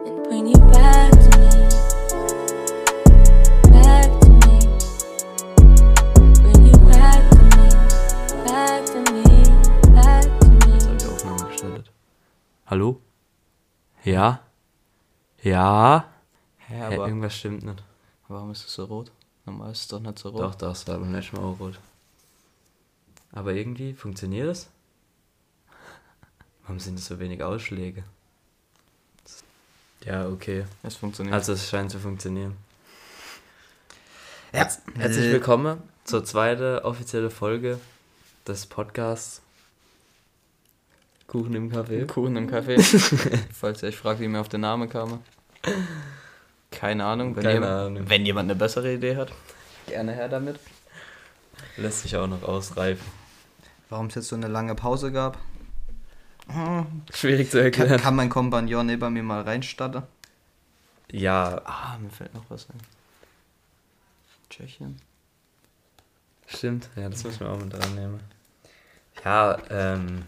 Hallo? Ja? Ja? Hä, Hä, aber irgendwas stimmt nicht. warum ist es so rot? Normal ist es doch nicht so rot. Doch, das war beim letzten Mal auch rot. Aber irgendwie funktioniert es? Warum sind es so wenig Ausschläge? Ja, okay. Es funktioniert. Also es scheint zu funktionieren. ja. Herzlich Äh, willkommen zur zweiten offiziellen Folge des Podcasts Kuchen im Café. Kuchen im Kaffee. Falls ihr euch fragt, wie mir auf den Namen kam. Keine Ahnung. Wenn, Keine jemand, Ahnung. wenn jemand eine bessere Idee hat, gerne her damit. Lässt sich auch noch ausreifen. Warum es jetzt so eine lange Pause gab? Schwierig zu Kann, erklären. kann mein Kompagnon neben mir mal reinstatten? Ja, Ah, mir fällt noch was ein. Tschechien. Stimmt, ja, das müssen wir auch mit dran nehmen. Ja, ähm.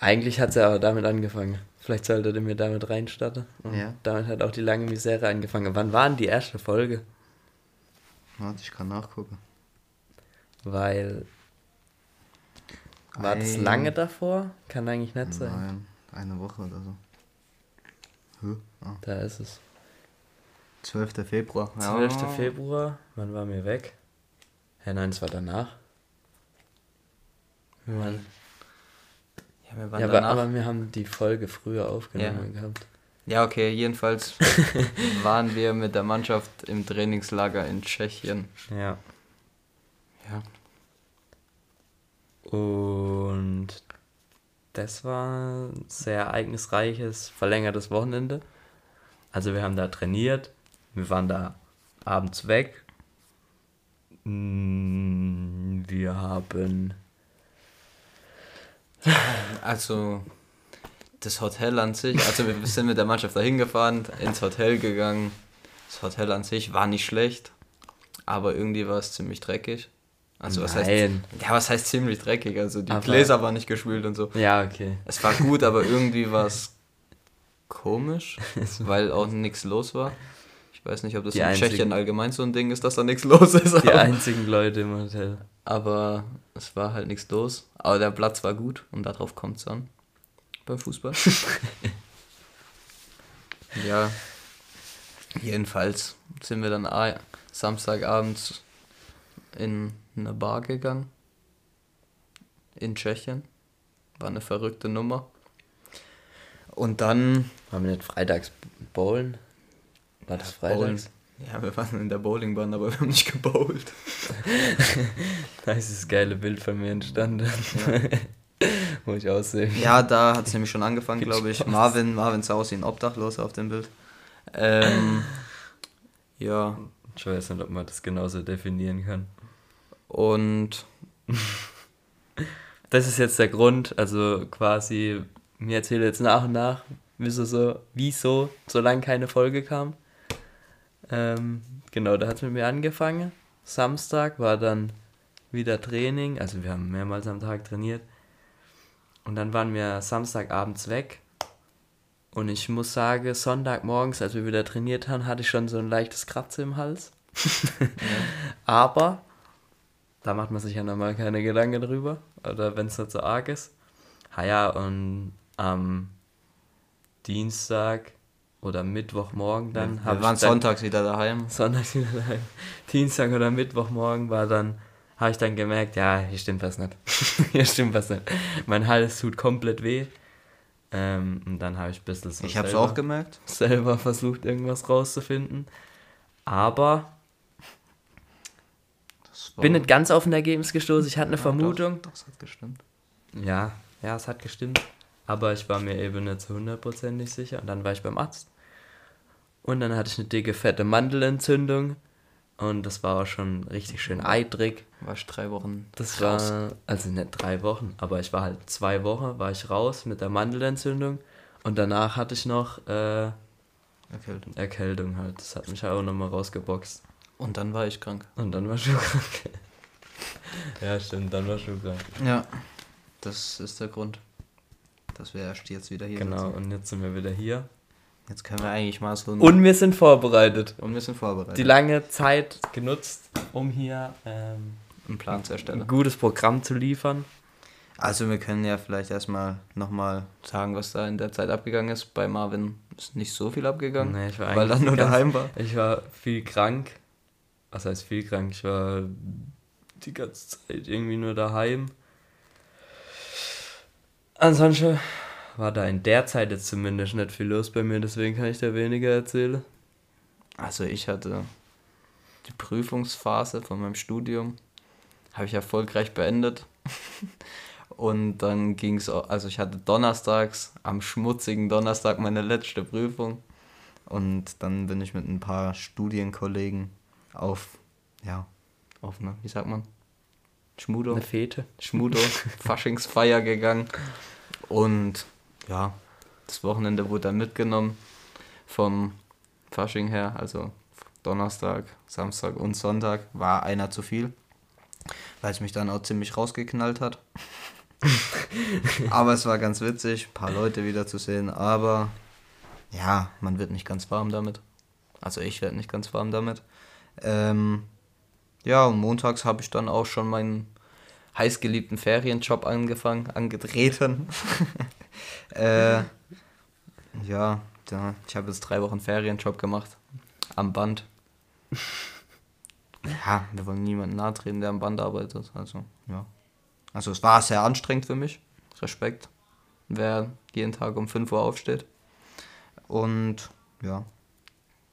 Eigentlich hat es ja auch damit angefangen. Vielleicht sollte der mir damit reinstarten. Und Ja. damit hat auch die lange Misere angefangen. Wann war denn die erste Folge? Warte, ich kann nachgucken. Weil. War das lange davor? Kann eigentlich nicht sein. Nein, eine Woche oder so. Hä? Ah, Da ist es. 12. Februar. 12. Februar. Wann waren wir weg? Hä, nein, es war danach. Wir waren, Ja, wir waren ja, aber, danach. aber wir haben die Folge früher aufgenommen gehabt. ja, okay, jedenfalls waren wir mit der Mannschaft im Trainingslager in Tschechien. Ja. Ja. Und das war ein sehr ereignisreiches, verlängertes Wochenende. Also wir haben da trainiert, wir waren da abends weg. Mm, Wir haben... Also, das Hotel an sich, also wir sind mit der Mannschaft dahin gefahren, ins Hotel gegangen. Das Hotel an sich war nicht schlecht, aber irgendwie war es ziemlich dreckig. Also was heißt, Nein. ja, was heißt ziemlich dreckig? Also die Aber- Gläser waren nicht gespült und so. Ja, okay. Es war gut, aber irgendwie war es komisch, weil auch nichts los war. Ich weiß nicht, ob das Die in einzigen- Tschechien allgemein so ein Ding ist, dass da nichts los ist. Die einzigen Leute im Hotel. aber es war halt nichts los. Aber der Platz war gut und darauf kommt es an. Beim Fußball. ja. Jedenfalls sind wir dann Samstagabends in eine Bar gegangen. In Tschechien. War eine verrückte Nummer. Und dann. Waren wir nicht freitags bowlen? War das freitags? Ja, wir waren in der Bowlingbahn, aber wir haben nicht gebowlt. Da ist das geile Bild von mir entstanden. Wo ich aussehe. Ja, da hat es nämlich schon angefangen, glaube ich. Marvin, Marvin sah aus wie ein Obdachloser auf dem Bild. Ähm, ja, Ich weiß nicht, ob man das genauso definieren kann. Und Das ist jetzt der Grund, also quasi, mir erzähle jetzt nach und nach, wieso so, wieso so lange keine Folge kam. Ähm, genau, da hat es mit mir angefangen. Samstag war dann wieder Training, also wir haben mehrmals am Tag trainiert. Und dann waren wir Samstagabends weg. Und ich muss sagen, Sonntagmorgens, als wir wieder trainiert haben, hatte ich schon so ein leichtes Kratzen im Hals. Aber da macht man sich ja normal keine Gedanken drüber. Oder wenn es nicht so arg ist. Ha ja, und am Dienstag oder Mittwochmorgen dann hab wir waren ich dann, sonntags wieder daheim. Sonntags wieder daheim. Dienstag oder Mittwochmorgen war dann, habe ich dann gemerkt, ja, hier stimmt was nicht. hier stimmt was nicht. Mein Hals tut komplett weh. Ähm, und dann habe ich ein bisschen so Ich habe es auch gemerkt. selber versucht, irgendwas rauszufinden. Aber War- bin nicht ganz auf ein Ergebnis gestoßen. Ich hatte eine Ja, Vermutung. Doch, das hat gestimmt. Ja, ja, es hat gestimmt. Aber ich war mir eben nicht zu hundertprozentig sicher. Und dann war ich beim Arzt. Und dann hatte ich eine dicke, fette Mandelentzündung. Und das war auch schon richtig schön eitrig. war ich drei Wochen Das raus. war, also nicht drei Wochen, aber ich war halt zwei Wochen, war ich raus mit der Mandelentzündung. Und danach hatte ich noch äh, Erkältung. Erkältung halt. Das hat mich auch nochmal rausgeboxt. Und dann war ich krank. Und dann war ich schon krank. ja, stimmt, dann war ich schon krank. Ja, das ist der Grund. dass wir erst jetzt wieder hier Genau, sitzen. und jetzt sind wir wieder hier. Jetzt können wir eigentlich mal so ein- Und wir sind vorbereitet. und wir sind vorbereitet, Die lange Zeit genutzt, um hier ähm, einen Plan zu ein erstellen. gutes Programm zu liefern. Also wir können ja vielleicht erstmal nochmal sagen, was da in der Zeit abgegangen ist. Bei Marvin ist nicht so viel abgegangen, Nee, ich war weil er nur daheim war. Ich war viel krank. Was heißt viel krank? Ich war die ganze Zeit irgendwie nur daheim. Ansonsten war da in der Zeit jetzt zumindest nicht viel los bei mir, deswegen kann ich da weniger erzählen. Also ich hatte die Prüfungsphase von meinem Studium, habe ich erfolgreich beendet. Und dann ging es, also ich hatte donnerstags, am schmutzigen Donnerstag meine letzte Prüfung. Und dann bin ich mit ein paar Studienkollegen auf, ja, auf eine, wie sagt man? Schmudo? Eine Fete. Schmudo, Faschingsfeier gegangen. Und ja, das Wochenende wurde dann mitgenommen vom Fasching her, also Donnerstag, Samstag und Sonntag war einer zu viel, weil es mich dann auch ziemlich rausgeknallt hat. aber es war ganz witzig, ein paar Leute wieder zu sehen, aber ja, man wird nicht ganz warm damit. Also ich werde nicht ganz warm damit. Ähm, ja, und montags habe ich dann auch schon meinen heißgeliebten Ferienjob angefangen, angetreten. äh, ja, da, ich habe jetzt drei Wochen Ferienjob gemacht. Am Band. Ja, wir wollen niemanden nahe treten, der am Band arbeitet. Also, ja. Also es war sehr anstrengend für mich. Respekt. Wer jeden Tag um 5 Uhr aufsteht. Und ja,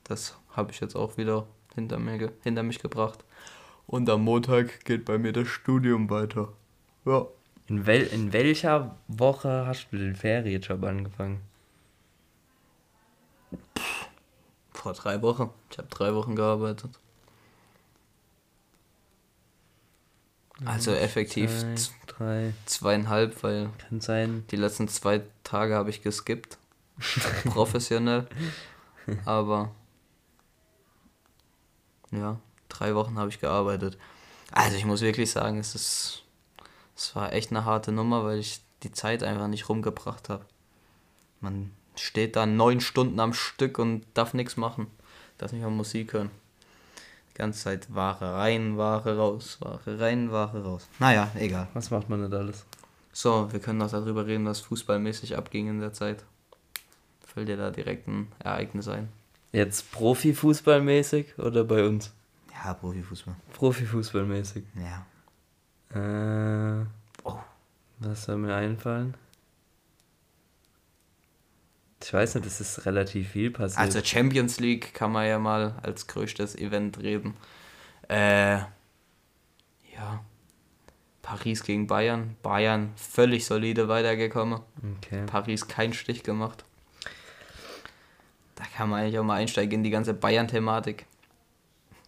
das habe ich jetzt auch wieder hinter, mir ge hinter mich gebracht. Und am Montag geht bei mir das Studium weiter. Ja. In, wel in welcher Woche hast du den Ferienjob angefangen? Vor drei Wochen. Ich habe drei Wochen gearbeitet. Also effektiv Zwei, zweieinhalb, weil Kann sein. die letzten zwei Tage habe ich geskippt. Professionell. Aber ja, drei Wochen habe ich gearbeitet. Also ich muss wirklich sagen, es ist es war echt eine harte Nummer, weil ich die Zeit einfach nicht rumgebracht habe. Man steht da neun Stunden am Stück und darf nichts machen. Darf nicht mal Musik hören. Die ganze Zeit Ware rein, Ware raus, Ware rein, Ware raus. Naja, egal. Was macht man nicht alles? So, wir können noch darüber reden, was fußballmäßig abging in der Zeit. Fällt dir da direkt ein Ereignis ein? Jetzt Profifußballmäßig oder bei uns? Ja, Profifußball. Profifußballmäßig. Ja. Äh, Oh. was soll mir einfallen? Ich weiß nicht, es ist relativ viel passiert. Also Champions League kann man ja mal als größtes Event reden. Äh, ja. Paris gegen Bayern. Bayern völlig solide weitergekommen. okay. Paris keinen Stich gemacht. Kann man eigentlich auch mal einsteigen in die ganze Bayern-Thematik.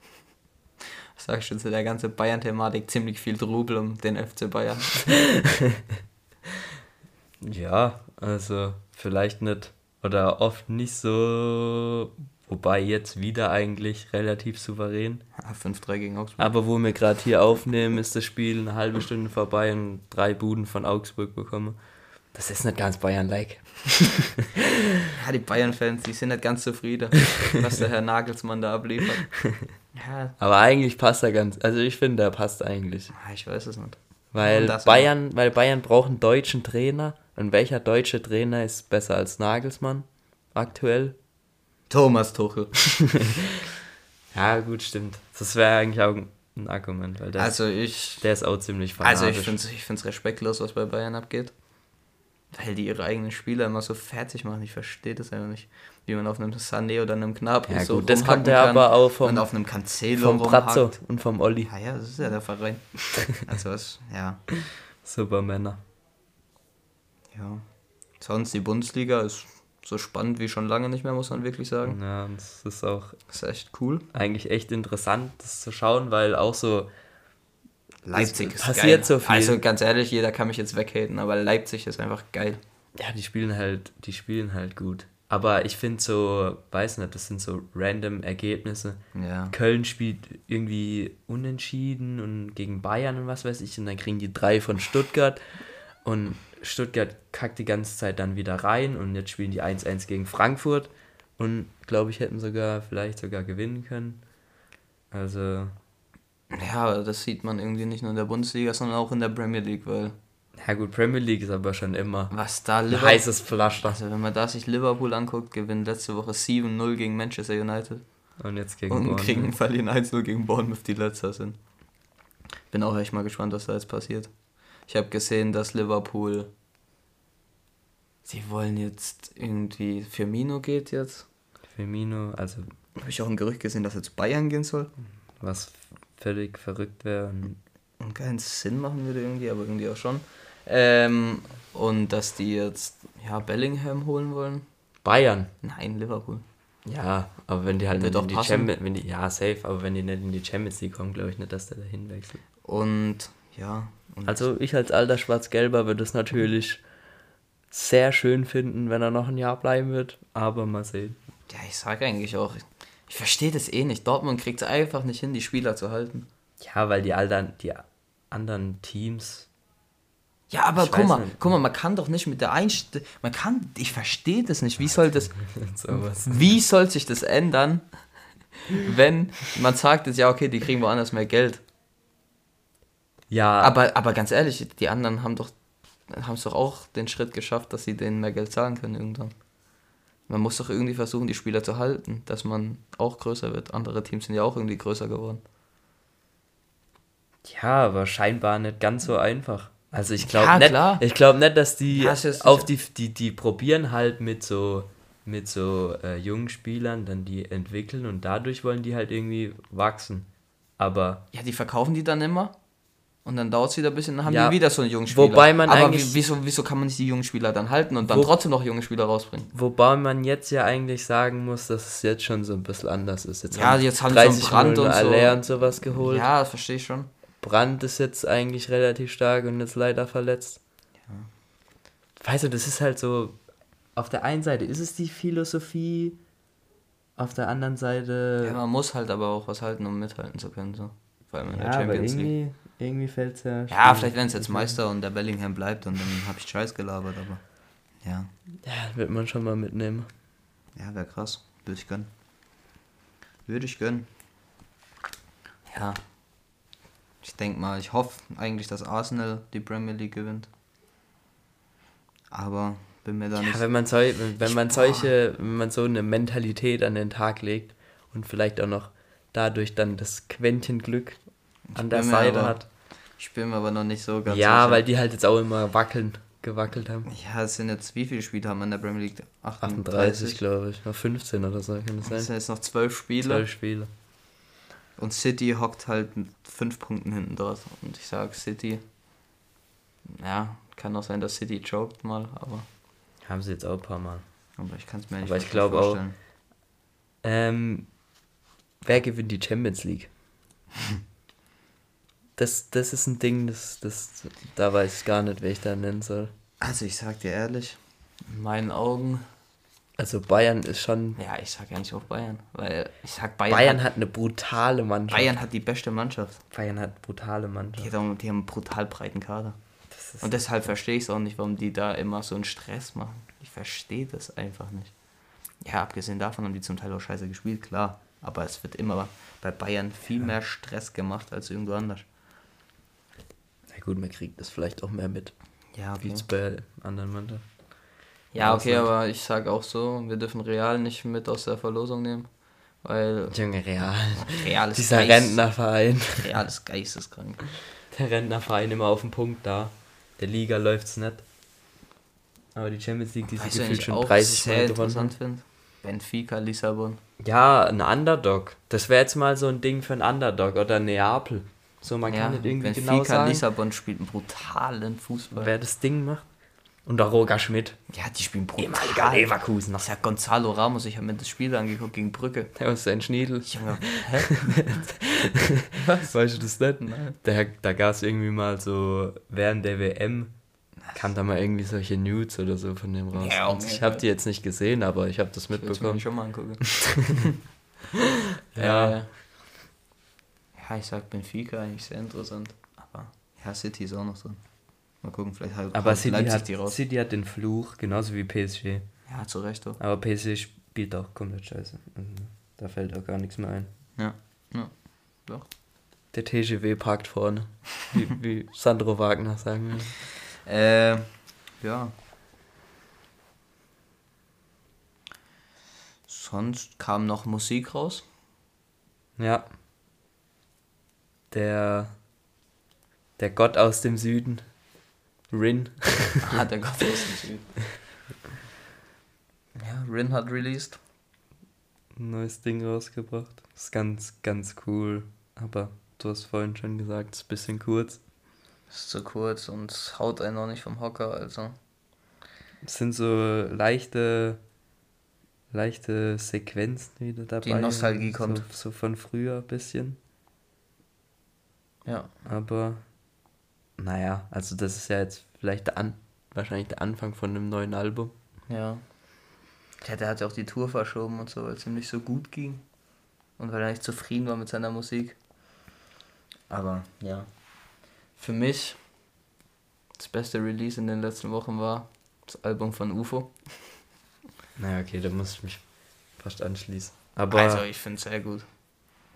Was sagst du zu der ganzen Bayern-Thematik? Ziemlich viel Trubel um den FC Bayern. Ja, also vielleicht nicht oder oft nicht so, wobei jetzt wieder eigentlich relativ souverän. Ja, 5-3 gegen Augsburg. Aber wo wir gerade hier aufnehmen, ist das Spiel eine halbe Stunde vorbei und drei Buden von Augsburg bekommen. Das ist nicht ganz Bayern-like. Ja, die Bayern-Fans, die sind nicht ganz zufrieden, was der Herr Nagelsmann da abliefert. Ja, Aber eigentlich passt er ganz, also ich finde, er passt eigentlich. ah, ich weiß es nicht. Weil Bayern, weil Bayern braucht einen deutschen Trainer. Und welcher deutsche Trainer ist besser als Nagelsmann aktuell? Thomas Tuchel. Ja, gut, stimmt. Das wäre eigentlich auch ein Argument, weil der, Also ich, der ist auch ziemlich also fanatisch. ich finde es ich find's respektlos, was bei Bayern abgeht. Weil die ihre eigenen Spieler immer so fertig machen. Ich verstehe das einfach nicht. Wie man auf einem Sané oder einem Gnabry Ja, so gut, das kommt ja aber auch vom- und auf einem Cancelo vom rumhackt. und vom Olli. Ja, ja, das ist ja der Verein. Also was, ja. Supermänner. Ja. Sonst die Bundesliga ist so spannend wie schon lange nicht mehr, muss man wirklich sagen. Ja, und es ist auch ist echt cool. eigentlich echt interessant, das zu schauen, weil auch so, Leipzig Es ist passiert geil. so viel. Also ganz ehrlich, jeder kann mich jetzt weghaten, aber Leipzig ist einfach geil. ja, die spielen halt, die spielen halt gut. Aber ich finde so, weiß nicht, das sind so random Ergebnisse. Ja. Köln spielt irgendwie unentschieden und gegen Bayern und was weiß ich und dann kriegen die drei von Stuttgart und Stuttgart kackt die ganze Zeit dann wieder rein und jetzt spielen die 1-1 gegen Frankfurt und glaube ich hätten sogar vielleicht sogar gewinnen können. Also, Ja, das sieht man irgendwie nicht nur in der Bundesliga, sondern auch in der Premier League, weil ja gut, Premier League ist aber schon immer was da ein Liverpool. heißes Pflaster. Also, wenn man da sich Liverpool anguckt, gewinnt letzte Woche 7-0 gegen Manchester United Und jetzt gegen und Bournemouth. kriegen, verlieren 1-0 gegen Bournemouth, die letzter sind. Bin auch echt mal gespannt, was da jetzt passiert. Ich habe gesehen, dass Liverpool. Sie wollen jetzt irgendwie. Firmino geht jetzt. Firmino, also Habe ich auch ein Gerücht gesehen, dass jetzt Bayern gehen soll. was völlig verrückt wäre. und Und keinen Sinn machen würde irgendwie, aber irgendwie auch schon. Ähm, und dass die jetzt ja Bellingham holen wollen. Bayern. Nein, Liverpool. Ja, aber wenn die halt nicht doch in die passen. Champions, wenn die, ja safe, aber wenn die nicht in die Champions League kommen, glaube ich nicht, dass der dahin wechselt. Und ja. Und Also ich als alter Schwarz-Gelber würde es natürlich sehr schön finden, wenn er noch ein Jahr bleiben wird, aber mal sehen. ja, ich sage eigentlich auch, ich verstehe das eh nicht. Dortmund kriegt es einfach nicht hin, die Spieler zu halten. Ja, weil die alten, die anderen Teams. Ja, aber guck mal, nicht. guck mal, man kann doch nicht mit der Einstellung, man kann, ich verstehe das nicht. Wie soll das, wie soll sich das ändern, wenn man sagt jetzt, ja, okay, die kriegen woanders mehr Geld. Ja, Aber, aber ganz ehrlich, die anderen haben doch haben es doch auch den Schritt geschafft, dass sie denen mehr Geld zahlen können irgendwann. Man muss doch irgendwie versuchen, die Spieler zu halten, dass man auch größer wird. Andere Teams sind ja auch irgendwie größer geworden. ja, aber scheinbar nicht ganz so einfach. Also ich glaube Ja, nicht, klar. ich glaube nicht, dass die Ja, auf die, die, die probieren halt mit so mit so äh, jungen Spielern dann die entwickeln und dadurch wollen die halt irgendwie wachsen. Aber Ja, die verkaufen die dann immer und dann dauert es wieder ein bisschen, dann haben Ja, die wieder so einen jungen Spieler. wobei man Aber wieso, wieso kann man nicht die jungen Spieler dann halten und dann Wo- trotzdem noch junge Spieler rausbringen? Wobei man jetzt ja eigentlich sagen muss, dass es jetzt schon so ein bisschen anders ist. Jetzt Ja, jetzt haben sie so einen Brand und so. Aller und sowas geholt. Ja, das verstehe ich schon. Brand ist jetzt eigentlich relativ stark und jetzt leider verletzt. Weißt du, das ist halt so, auf der einen Seite ist es die Philosophie, auf der anderen Seite... Ja, man muss halt aber auch was halten, um mithalten zu können. So. Vor allem in der Ja, aber Champions League. Irgendwie, fällt es ja... Ja, vielleicht werden es jetzt Meister und der Bellingham bleibt und dann habe ich Scheiß gelabert, aber ja. Ja, wird man schon mal mitnehmen. Ja, wäre krass. Würde ich gönnen. Würde ich gönnen. Ja. Ich denke mal, ich hoffe eigentlich, dass Arsenal die Premier League gewinnt. Aber bin mir da Ja, nicht. wenn man, sol wenn, man solche, wenn man so eine Mentalität an den Tag legt und vielleicht auch noch dadurch dann das Quäntchen Glück an der Seite aber hat. Ich bin mir aber noch nicht so ganz Ja, sicher. weil die halt jetzt auch immer wackeln, gewackelt haben. Ja, es sind jetzt, wie viele Spiele haben wir in der Premier League? 38, glaube ich. Noch 15 oder so, kann das sein? sind jetzt noch zwölf Spiele. 12 Spiele. Und City hockt halt mit fünf Punkten hinten dort. Und ich sag City. Ja, kann auch sein, dass City choked mal, aber, Haben sie jetzt auch ein paar Mal. aber ich kann es mir nicht Aber ich wirklich glaub auch- vorstellen. Ähm, wer gewinnt die Champions League? Das, das ist ein Ding, das, das, da weiß ich gar nicht, wer ich da nennen soll. Also ich sag dir ehrlich, in meinen Augen, Also Bayern ist schon. ja, ich sag eigentlich auch Bayern, weil ich sag Bayern, Bayern hat, hat eine brutale Mannschaft. Bayern hat die beste Mannschaft. Bayern hat brutale Die, Mannschaft. haben, die haben einen brutal breiten Kader. Und deshalb verstehe ich es auch nicht, warum die da immer so einen Stress machen. Ich verstehe das einfach nicht. Ja, abgesehen davon haben die zum Teil auch scheiße gespielt, klar. Aber es wird immer bei Bayern viel mehr Stress gemacht als irgendwo anders. Gut, man kriegt das vielleicht auch mehr mit, Ja, wie es bei anderen Mannschaften. Ja, okay, Ausland. aber ich sag auch so, wir dürfen Real nicht mit aus der Verlosung nehmen. Weil Junge, Real. Real ist, Dieser Geist, Rentnerverein. Real ist geisteskrank. Der Rentnerverein immer auf dem Punkt da. Der Liga läuft's nicht. Aber die Champions League, die sie du, gefühlt schon auch 30 sehr Mal gewonnen interessant haben. Benfica, Lissabon. Ja, ein Underdog. Das wäre jetzt mal so ein Ding für einen Underdog oder Neapel. So, man ja, kann nicht irgendwie Benfica, genau sagen, Lissabon spielt einen brutalen Fußball. wer das Ding macht. Und der Roger Schmidt. Ja, die spielen brutal. Ehemaliger Leverkusener. Das ist ja Gonzalo Ramos, ich habe mir das Spiel angeguckt gegen Brücke. Der ist ein Schniedel. Junge, hä? Weißt du das nicht? Nein. Da, da gab es irgendwie mal so, während der WM, kam da mal irgendwie solche Nudes oder so von dem raus. Ja, okay. ich habe die jetzt nicht gesehen, aber ich habe das Ich mitbekommen. schon mal angucken. Ja. Äh, ja, ich sag Benfica eigentlich sehr interessant. Aber ja, City ist auch noch drin. Mal gucken, vielleicht halt Aber City Leipzig hat, die raus. City hat den Fluch, genauso wie PSG. Ja, zu Recht doch. Aber PSG spielt auch komplett scheiße. Also, da fällt auch gar nichts mehr ein. Ja, ja, doch. Der TGW parkt vorne. Wie, wie Sandro Wagner sagen würde. Äh, ja. Sonst kam noch Musik raus. Ja. Der. Der Gott aus dem Süden. Rin. Ah, der Gott aus dem Süden. Ja, Rin hat released. Ein neues Ding rausgebracht. Ist ganz, ganz cool. Aber du hast vorhin schon gesagt, ist ein bisschen kurz. Ist zu kurz und haut einen noch nicht vom Hocker, also. Es sind so leichte. leichte Sequenzen wieder dabei. Nostalgie so, kommt. So von früher ein bisschen. Ja. Aber. Naja, also das ist ja jetzt vielleicht der An wahrscheinlich der Anfang von einem neuen Album. Ja. Ja, der hat ja auch die Tour verschoben und so, weil es ihm nicht so gut ging. Und weil er nicht zufrieden war mit seiner Musik. Aber ja. Für mich das beste Release in den letzten Wochen war das Album von UFO. Naja, okay, da muss ich mich fast anschließen. Aber also ich finde es sehr gut.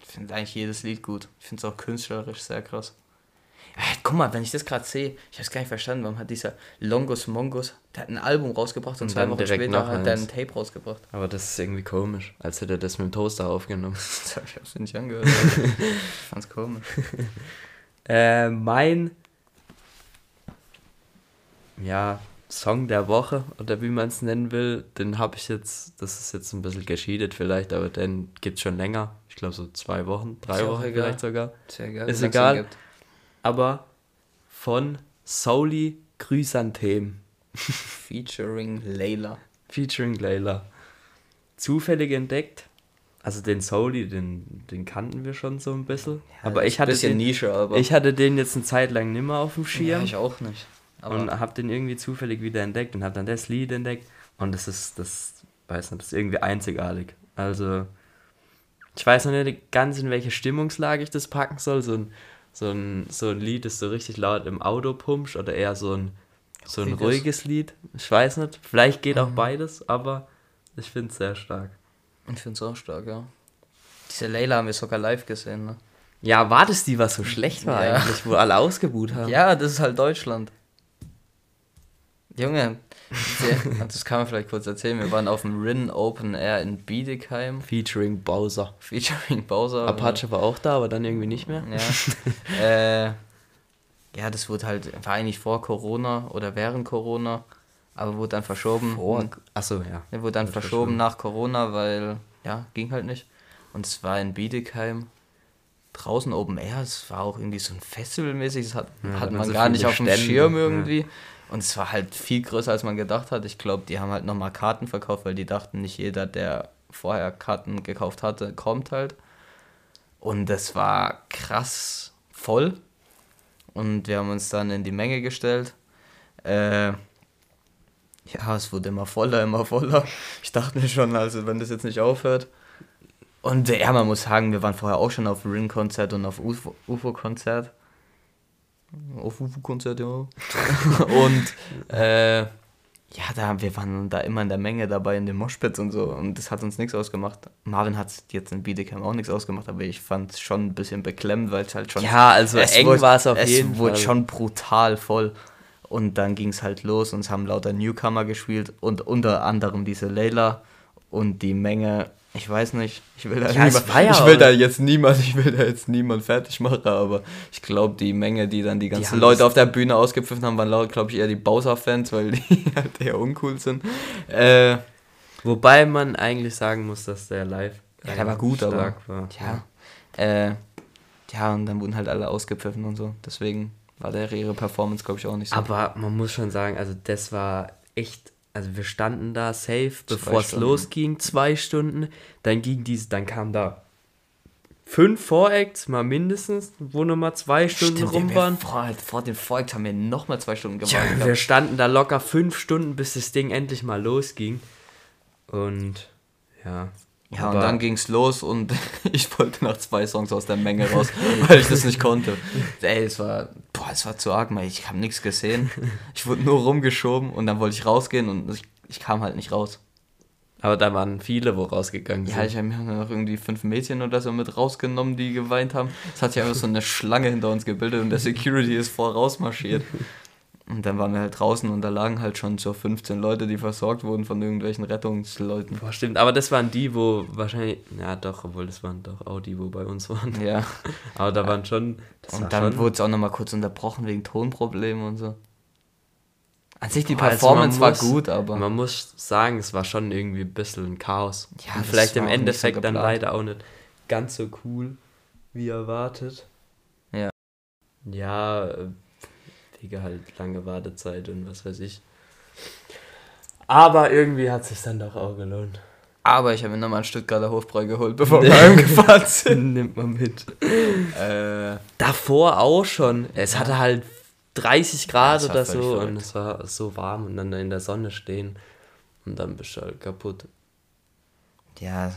Ich finde eigentlich jedes Lied gut. Ich finde es auch künstlerisch sehr krass. Ja, guck mal, wenn ich das gerade sehe, ich habe es gar nicht verstanden, warum hat dieser Longus Mongus, der hat ein Album rausgebracht und, Und zwei Wochen später hat er ein Tape rausgebracht. Aber das ist irgendwie komisch, als hätte er das mit dem Toaster aufgenommen. Das habe ich hab's nicht angehört. ich fand's komisch. Äh, mein ja, Song der Woche oder wie man es nennen will, den habe ich jetzt, das ist jetzt ein bisschen gescheadet vielleicht, aber den gibt es schon länger. Ich glaube so zwei Wochen, drei Ist ja Wochen egal. vielleicht sogar. Ist egal. den gibt. Aber von Souli Chrysantem Featuring Layla. featuring Layla. Zufällig entdeckt. Also den Souli, den, den kannten wir schon so ein bisschen. aber ich hatte, bisschen den, Nische, aber. ich hatte den jetzt eine Zeit lang nimmer auf dem Schirm. ja, ich auch nicht. Aber und habe den irgendwie zufällig wieder entdeckt und habe dann das Lied entdeckt und das ist das weiß nicht das ist irgendwie einzigartig also ich weiß noch nicht ganz in welche Stimmungslage ich das packen soll so ein so ein so ein Lied das so richtig laut im Auto pumpst oder eher so ein so ein Ruhiges. Lied ich weiß nicht vielleicht geht auch beides aber ich finde es sehr stark ich finde es auch stark, ja. Diese Layla haben wir sogar live gesehen, ne? ja war das die was so schlecht war Ja. eigentlich wo alle ausgebuht haben Ja, das ist halt Deutschland. Junge, das kann man vielleicht kurz erzählen. Wir waren auf dem Rin Open Air in Bietigheim, featuring Bowser featuring Bowser. Apache war auch da aber dann irgendwie nicht mehr Ja. äh, ja, das wurde halt, war eigentlich vor Corona oder während Corona, aber wurde dann verschoben. Vor, achso, ja. Der wurde dann verschoben verschoben. nach Corona, weil, ja, ging halt nicht. Und es war in Bietigheim. Draußen Open Air, es war auch irgendwie so ein Festivalmäßig, das hat, Ja, hat man so gar nicht auf dem Schirm ja. Und es war halt viel größer, als man gedacht hat. Ich glaube, die haben halt nochmal Karten verkauft, weil die dachten, nicht jeder, der vorher Karten gekauft hatte, kommt halt. Und das war krass voll. Und wir haben uns dann in die Menge gestellt. Äh, ja, es wurde immer voller, immer voller. Ich dachte mir schon, also wenn das jetzt nicht aufhört. Und ja, man muss sagen, wir waren vorher auch schon auf Rin-Konzert und auf UFO- UFO-Konzert. Auf UFO-Konzert, ja. und äh, ja, da, wir waren da immer in der Menge dabei in den Moshpits und so. Und das hat uns nichts ausgemacht. Marvin hat jetzt in Bietigheim auch nichts ausgemacht, aber ich fand es schon ein bisschen beklemmend, weil es halt schon. Ja, also eng wurde- war es auf es jeden wurde Fall. schon brutal voll. Und dann ging es halt los und es haben lauter Newcomer gespielt und unter anderem diese Layla und die Menge. Ich weiß nicht, ich will da, Ja, niemand, ich will da jetzt niemand, ich will da jetzt niemand fertig machen, aber ich glaube, die Menge, die dann die ganzen haben Leute auf der Bühne ausgepfiffen haben, waren glaube ich eher die Bowser-Fans, weil die halt eher uncool sind. Äh, Wobei man eigentlich sagen muss, dass der live Ja, der war gut, aber- war. Ja. Äh, ja, und dann wurden halt alle ausgepfiffen und so. Deswegen war der ihre Performance, glaube ich, auch nicht so. Aber man muss schon sagen, also das war echt, also wir standen da safe, bevor es losging, zwei Stunden. Dann ging dies, dann kam da fünf Voracts, mal mindestens, wo nochmal zwei Stunden Stimmt, rum waren. Vor, vor dem Volk haben wir nochmal zwei Stunden Tja, gewartet. wir standen da locker fünf Stunden, bis das Ding endlich mal losging. Und ja, Ja, Aber- und dann ging's los und ich wollte nach zwei Songs aus der Menge raus, weil ich das nicht konnte. Ey, es war, boah, es war zu arg, man. ich habe nichts gesehen. Ich wurde nur rumgeschoben und dann wollte ich rausgehen und ich, ich kam halt nicht raus. Aber da waren viele, wo rausgegangen sind. Ja, ich habe mir noch irgendwie fünf Mädchen oder so mit rausgenommen, die geweint haben. Es hat sich einfach so eine Schlange hinter uns gebildet und der Security ist vor rausmarschiert. Und dann waren wir halt draußen und da lagen halt schon so 15 Leute, die versorgt wurden von irgendwelchen Rettungsleuten. Boah, stimmt, aber das waren die, wo wahrscheinlich, ja doch, obwohl das waren doch auch die, wo bei uns waren. Ja. Aber da waren schon, das war Und dann wurde es auch nochmal kurz unterbrochen wegen Tonproblemen und so. An sich die Boah, also Performance man war muss- gut, aber. man muss sagen, es war schon irgendwie ein bisschen ein Chaos. Ja, Und vielleicht im war nicht so Endeffekt dann leider auch nicht ganz so cool, wie erwartet. Ja. Ja, wegen halt lange Wartezeit und was weiß ich. Aber irgendwie hat es sich dann doch auch gelohnt. Aber ich habe mir nochmal ein Stuttgarter Hofbräu geholt, bevor wir heimgefahren sind. Nimmt man mit. äh, Davor auch schon. Es hatte halt 30 Grad Ja, oder so verrückt. und es war so warm und dann da in der Sonne stehen und dann bist du halt kaputt. ja,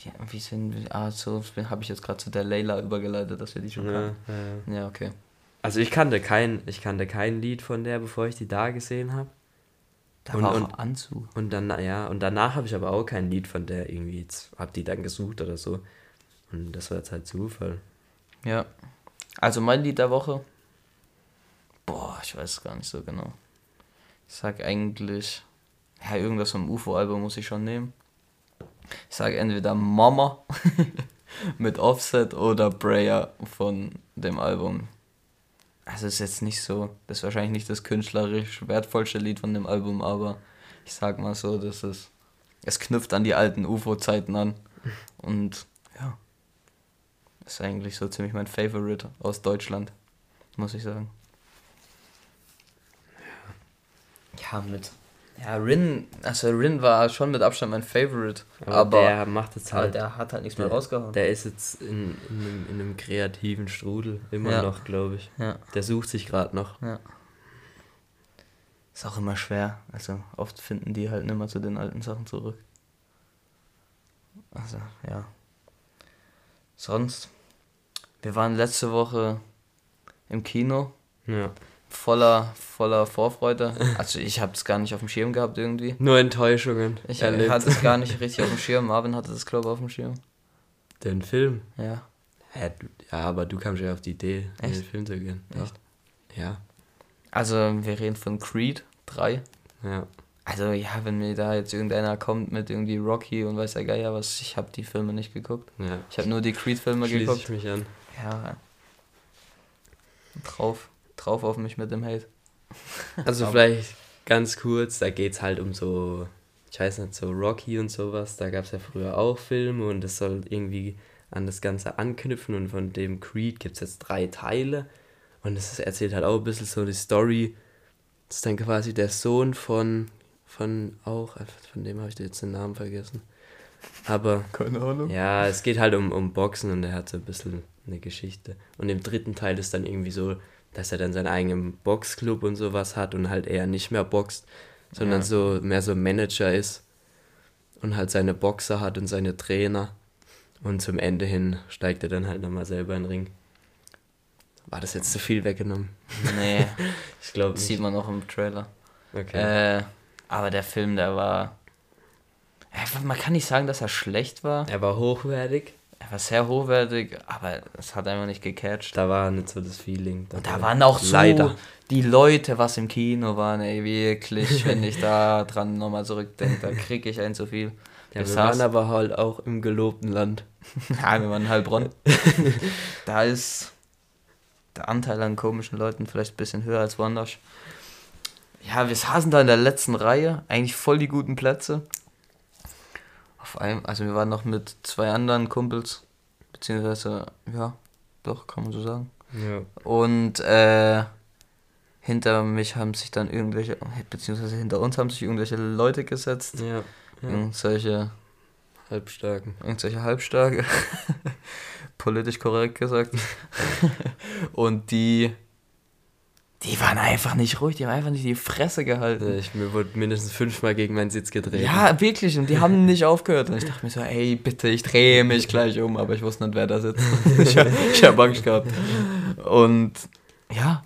ja, wie sind wir. Ah, so habe ich jetzt gerade zu der Leila übergeleitet, dass wir die schon Ja, ja. Ja, okay. Also ich kannte kein, ich kannte kein Lied von der, bevor ich die da gesehen habe. Da Und- war auch und- Anzu. Und dann, ja, und danach habe ich aber auch kein Lied von der irgendwie, jetzt hab die dann gesucht oder so. Und das war jetzt halt Zufall. Ja. Also mein Lied der Woche. Boah, ich weiß es gar nicht so genau. Ich sag eigentlich. Ja, irgendwas vom UFO-Album muss ich schon nehmen. Ich sage entweder Mama mit Offset oder Brayer von dem Album. Also ist jetzt nicht so, das ist wahrscheinlich nicht das künstlerisch wertvollste Lied von dem Album, aber ich sag mal so, das ist, es knüpft an die alten UFO-Zeiten an und ja, ist eigentlich so ziemlich mein Favorite aus Deutschland, muss ich sagen. Ja, mit. Ja, Rin, also Rin war schon mit Abstand mein Favorite, aber, der macht jetzt aber halt. der hat halt nichts mehr der, rausgehauen. der ist jetzt in, in, einem, in einem kreativen Strudel, immer Ja. noch, glaube ich. ja. Der sucht sich gerade noch. Ja. Ist auch immer schwer. Also oft finden die halt nicht mehr zu den alten Sachen zurück. Also, ja. Sonst. Wir waren letzte Woche im Kino. Ja. Voller, voller Vorfreude. Also ich habe es gar nicht auf dem Schirm gehabt irgendwie. Nur Enttäuschungen. Ich erlebt. hatte es gar nicht richtig auf dem Schirm. Marvin hatte das, glaube ich, auf dem Schirm. Den Film. Ja. Ja, du, ja, aber du kamst ja auf die Idee, in den Film zu gehen. Echt? Ja. Also wir reden von Creed 3. Ja. Also ja, wenn mir da jetzt irgendeiner kommt mit irgendwie Rocky und weiß der Geier was, ich habe die Filme nicht geguckt. Ja. Ich habe nur die Creed-Filme Schließe geguckt. ich mich an. Ja. Drauf. Drauf auf mich mit dem Hate. Also Aber- vielleicht ganz kurz, da geht's halt um so, ich weiß nicht, so Rocky und sowas. Da gab's ja früher auch Filme und das soll irgendwie an das Ganze anknüpfen und von dem Creed gibt's jetzt drei Teile und es erzählt halt auch ein bisschen so die Story. Das ist dann quasi der Sohn von, von auch, von dem habe ich jetzt den Namen vergessen. Aber Keine Ahnung. ja, es geht halt um, um Boxen und er hat so ein bisschen eine Geschichte. Und im dritten Teil ist dann irgendwie so, dass er dann seinen eigenen Boxclub und sowas hat und halt eher nicht mehr boxt, sondern Ja. so mehr so Manager ist und halt seine Boxer hat und seine Trainer. Und zum Ende hin steigt er dann halt nochmal selber in den Ring. War das jetzt zu viel weggenommen? Nee, Ich glaube das sieht man auch im Trailer. Okay. Äh, aber der Film, der war. Man kann nicht sagen, dass er schlecht war. er war hochwertig, Er war sehr hochwertig, aber es hat einfach nicht gecatcht. da war nicht so das Feeling. Und da dabei. waren auch so Leider. die Leute, was im Kino waren, ey, wirklich, wenn ich da dran nochmal zurückdenke, da kriege ich ein zu viel. Ja, Wir wir waren aber halt auch im gelobten Land. Ja, wir waren in Heilbronn. da ist der Anteil an komischen Leuten vielleicht ein bisschen höher als woanders. Ja, wir saßen da in der letzten Reihe, eigentlich voll die guten Plätze. Einem, also wir waren noch mit zwei anderen Kumpels, beziehungsweise, ja, doch, kann man so sagen. Ja. Und äh, hinter mich haben sich dann irgendwelche, beziehungsweise hinter uns haben sich irgendwelche Leute gesetzt. Ja. ja. Irgendwelche Halbstarken. irgendwelche Halbstarke, politisch korrekt gesagt. und die, Die waren einfach nicht ruhig, die haben einfach nicht die Fresse gehalten. Ich, mir wurde mindestens fünfmal gegen meinen Sitz gedreht. Ja, wirklich. Und die haben nicht aufgehört. Und ich dachte mir so, ey, bitte, ich drehe mich gleich um. Aber ich wusste nicht, wer da sitzt. ich habe hab Angst gehabt. Und ja,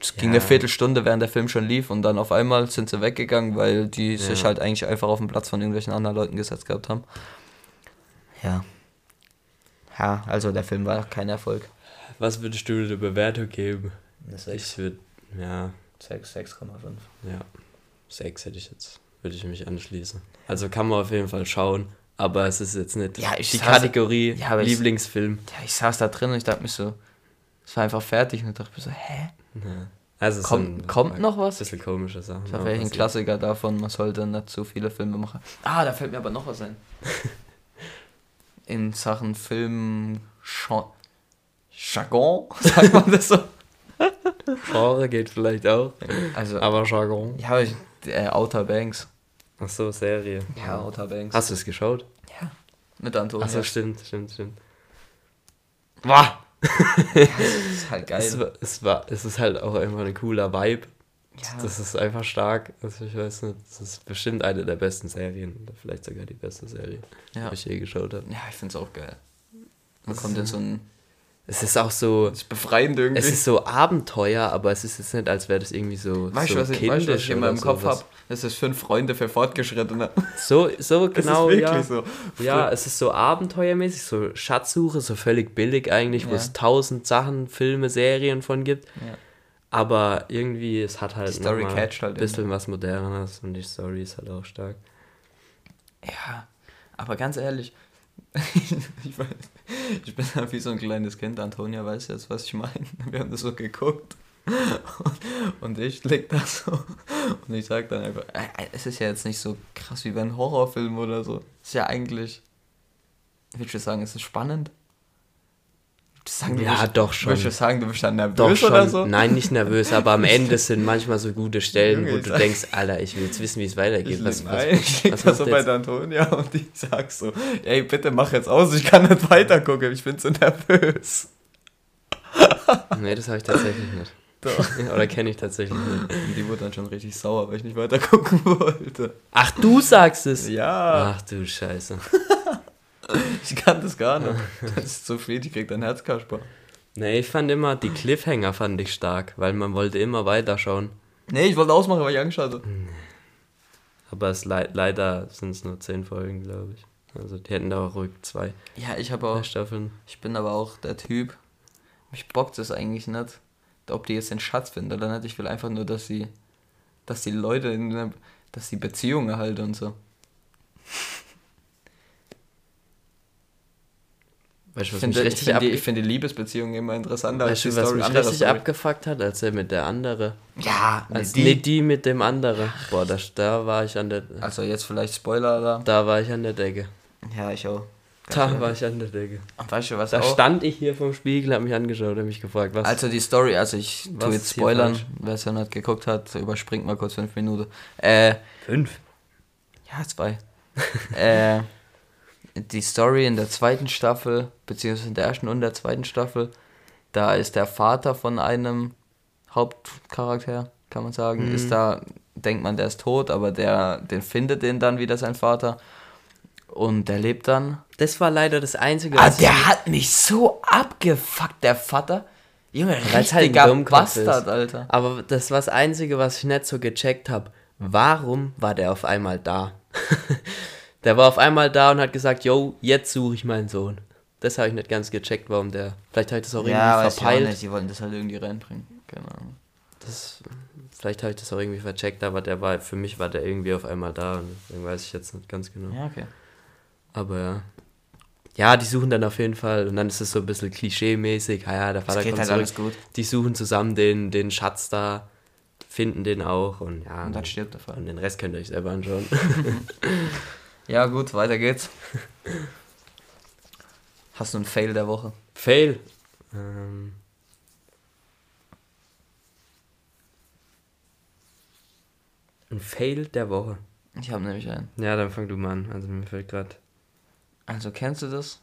es ging Ja. eine Viertelstunde, während der Film schon lief. Und dann auf einmal sind sie weggegangen, weil die sich Ja. halt eigentlich einfach auf den Platz von irgendwelchen anderen Leuten gesetzt gehabt haben. Ja. Ja, also der Film war kein Erfolg. Was würdest du der Bewertung geben? Eine Ich würde, ja, 6, 6,5. ja, 6 hätte ich jetzt, würde ich mich anschließen. Also kann man auf jeden Fall schauen, aber es ist jetzt nicht Ja, ich die Kategorie Ja, aber ich- Lieblingsfilm. Ja, ich saß da drin und ich dachte mir so, es war einfach fertig. Und ich dachte mir so, hä? Ja. Also es Kommt- sind kommt ein noch was? Bisschen komische Sachen. Das war aber vielleicht ein was- Klassiker davon, man sollte nicht so viele Filme machen. Ah, da fällt mir aber noch was ein. In Sachen Film Jargon, sagt man das so? Genre geht vielleicht auch, Also, aber Jargon. ja, ich, äh, Outer Banks. Ach so, Serie. Ja, Outer Banks. Hast du es geschaut? Ja. Mit Antonio. Ach so, stimmt, stimmt, stimmt. Boah! das ist halt geil. Es, war, es, war, es ist halt auch einfach ein cooler Vibe. ja. Das ist einfach stark. Also ich weiß nicht, das ist bestimmt eine der besten Serien. Oder vielleicht sogar die beste Serie, Ja. die ich je geschaut habe. ja, ich find's auch geil. Man kommt in so ein. Es ist auch so. Das ist befreiend irgendwie. Es ist so Abenteuer, aber es ist jetzt nicht, als wäre das irgendwie so. weißt du, so was, ich- weißt was ich immer im Kopf habe? Das ist fünf Freunde für Fortgeschrittene. So, so genau, es ist wirklich ja. so. Ja, es ist so abenteuermäßig, so Schatzsuche, so völlig billig eigentlich, wo Ja. es tausend Sachen, Filme, Serien von gibt. Ja. Aber irgendwie, es hat halt Die Story catcht halt ein bisschen was Modernes und die Story ist halt auch stark. Ja, aber ganz ehrlich, ich, weiß, ich bin da wie so ein kleines Kind. Antonia weiß jetzt, was ich meine. Wir haben das so geguckt. Und ich leg da so und ich sag dann einfach, es ist ja jetzt nicht so krass wie bei einem Horrorfilm oder so. Es ist ja eigentlich, würdest du sagen, es ist spannend? Sagen, du Ja, bist, doch schon. Würdest du sagen, du bist dann nervös Doch schon, oder so? nein, nicht nervös, aber am Ende sind manchmal so gute Stellen, Junge, wo du denkst, Alter, ich will jetzt wissen, wie es weitergeht. Ich, Was, leg- was, nein, ich leg was da so bei der Antonia und ich sag so, ey, bitte mach jetzt aus, ich kann nicht weiter gucken, ich bin so nervös. Nee, das habe ich tatsächlich nicht. Doch. Oder kenne ich tatsächlich nicht. Und die wurde dann schon richtig sauer, weil ich nicht weiter gucken wollte. Ach, du sagst es? Ja, Ach du Scheiße. ich kann das gar nicht. Das ist so viel, ich krieg dein Herzkasper. Nee, ich fand immer, die Cliffhanger fand ich stark, weil man wollte immer weiterschauen. Nee, ich wollte ausmachen, weil ich Angst hatte. Aber es lei leider sind es nur zehn Folgen, glaube ich. Also die hätten da auch ruhig zwei Ja, ich habe auch, Staffeln. ich bin aber auch der Typ, mich bockt es eigentlich nicht, ob die jetzt den Schatz finden oder nicht. Ich will einfach nur, dass sie, dass die Leute, in einer, dass die Beziehungen halt und so. Weißt du, Ich was finde, mich ich, richtig, finde, ab die, ich finde die Liebesbeziehungen immer interessanter weißt du, was mich andere richtig Story. abgefuckt hat, als er mit der andere. Ja, Als die. die, die mit dem andere. Boah, da, da war ich an der Also jetzt vielleicht Spoiler da. da war ich an der Decke. Ja, ich auch. Da war ich an der Decke. Und weißt du, was Da auch? stand ich hier vom Spiegel, hab mich angeschaut und mich gefragt, was. Also die Story, also ich Was tu ist jetzt spoilern, wer es ja nicht geguckt hat, überspringt mal kurz fünf Minuten. Äh, fünf. ja, zwei. äh, die Story in der zweiten Staffel, beziehungsweise in der ersten und der zweiten Staffel, da ist der Vater von einem Hauptcharakter, kann man sagen, Mhm. ist da, denkt man, der ist tot, aber der, den findet den dann wieder sein Vater. Und der lebt dann. Das war leider das Einzige, Ah, der hat mich so abgefuckt, der Vater. Junge, Weil's halt ein richtiger Bastard, ist. Alter. Aber das war das Einzige, was ich nicht so gecheckt habe. Warum war der auf einmal da? der war auf einmal da und hat gesagt, yo, jetzt suche ich meinen Sohn. Das habe ich nicht ganz gecheckt, warum der. Vielleicht habe ich das auch irgendwie ich auch verpeilt. nicht, die wollten das halt irgendwie reinbringen. Keine Ahnung. Das, vielleicht habe ich das auch irgendwie vercheckt, aber der war, für mich war der irgendwie auf einmal da und deswegen weiß ich jetzt nicht ganz genau. Ja, okay. Aber ja. Ja, die suchen dann auf jeden Fall und dann ist es so ein bisschen klischee-mäßig. Ah ja, der Vater kommt halt zurück. alles gut. Die suchen zusammen den, den Schatz da, finden den auch und ja. Und dann stirbt der Vater. Und den Rest könnt ihr euch selber anschauen. Ja, gut, weiter geht's. Hast du einen Fail der Woche? Fail. Ähm. Ein Fail der Woche. Ich habe nämlich einen. Ja, dann fang du mal an. Also mir fällt gerade. Also kennst du das?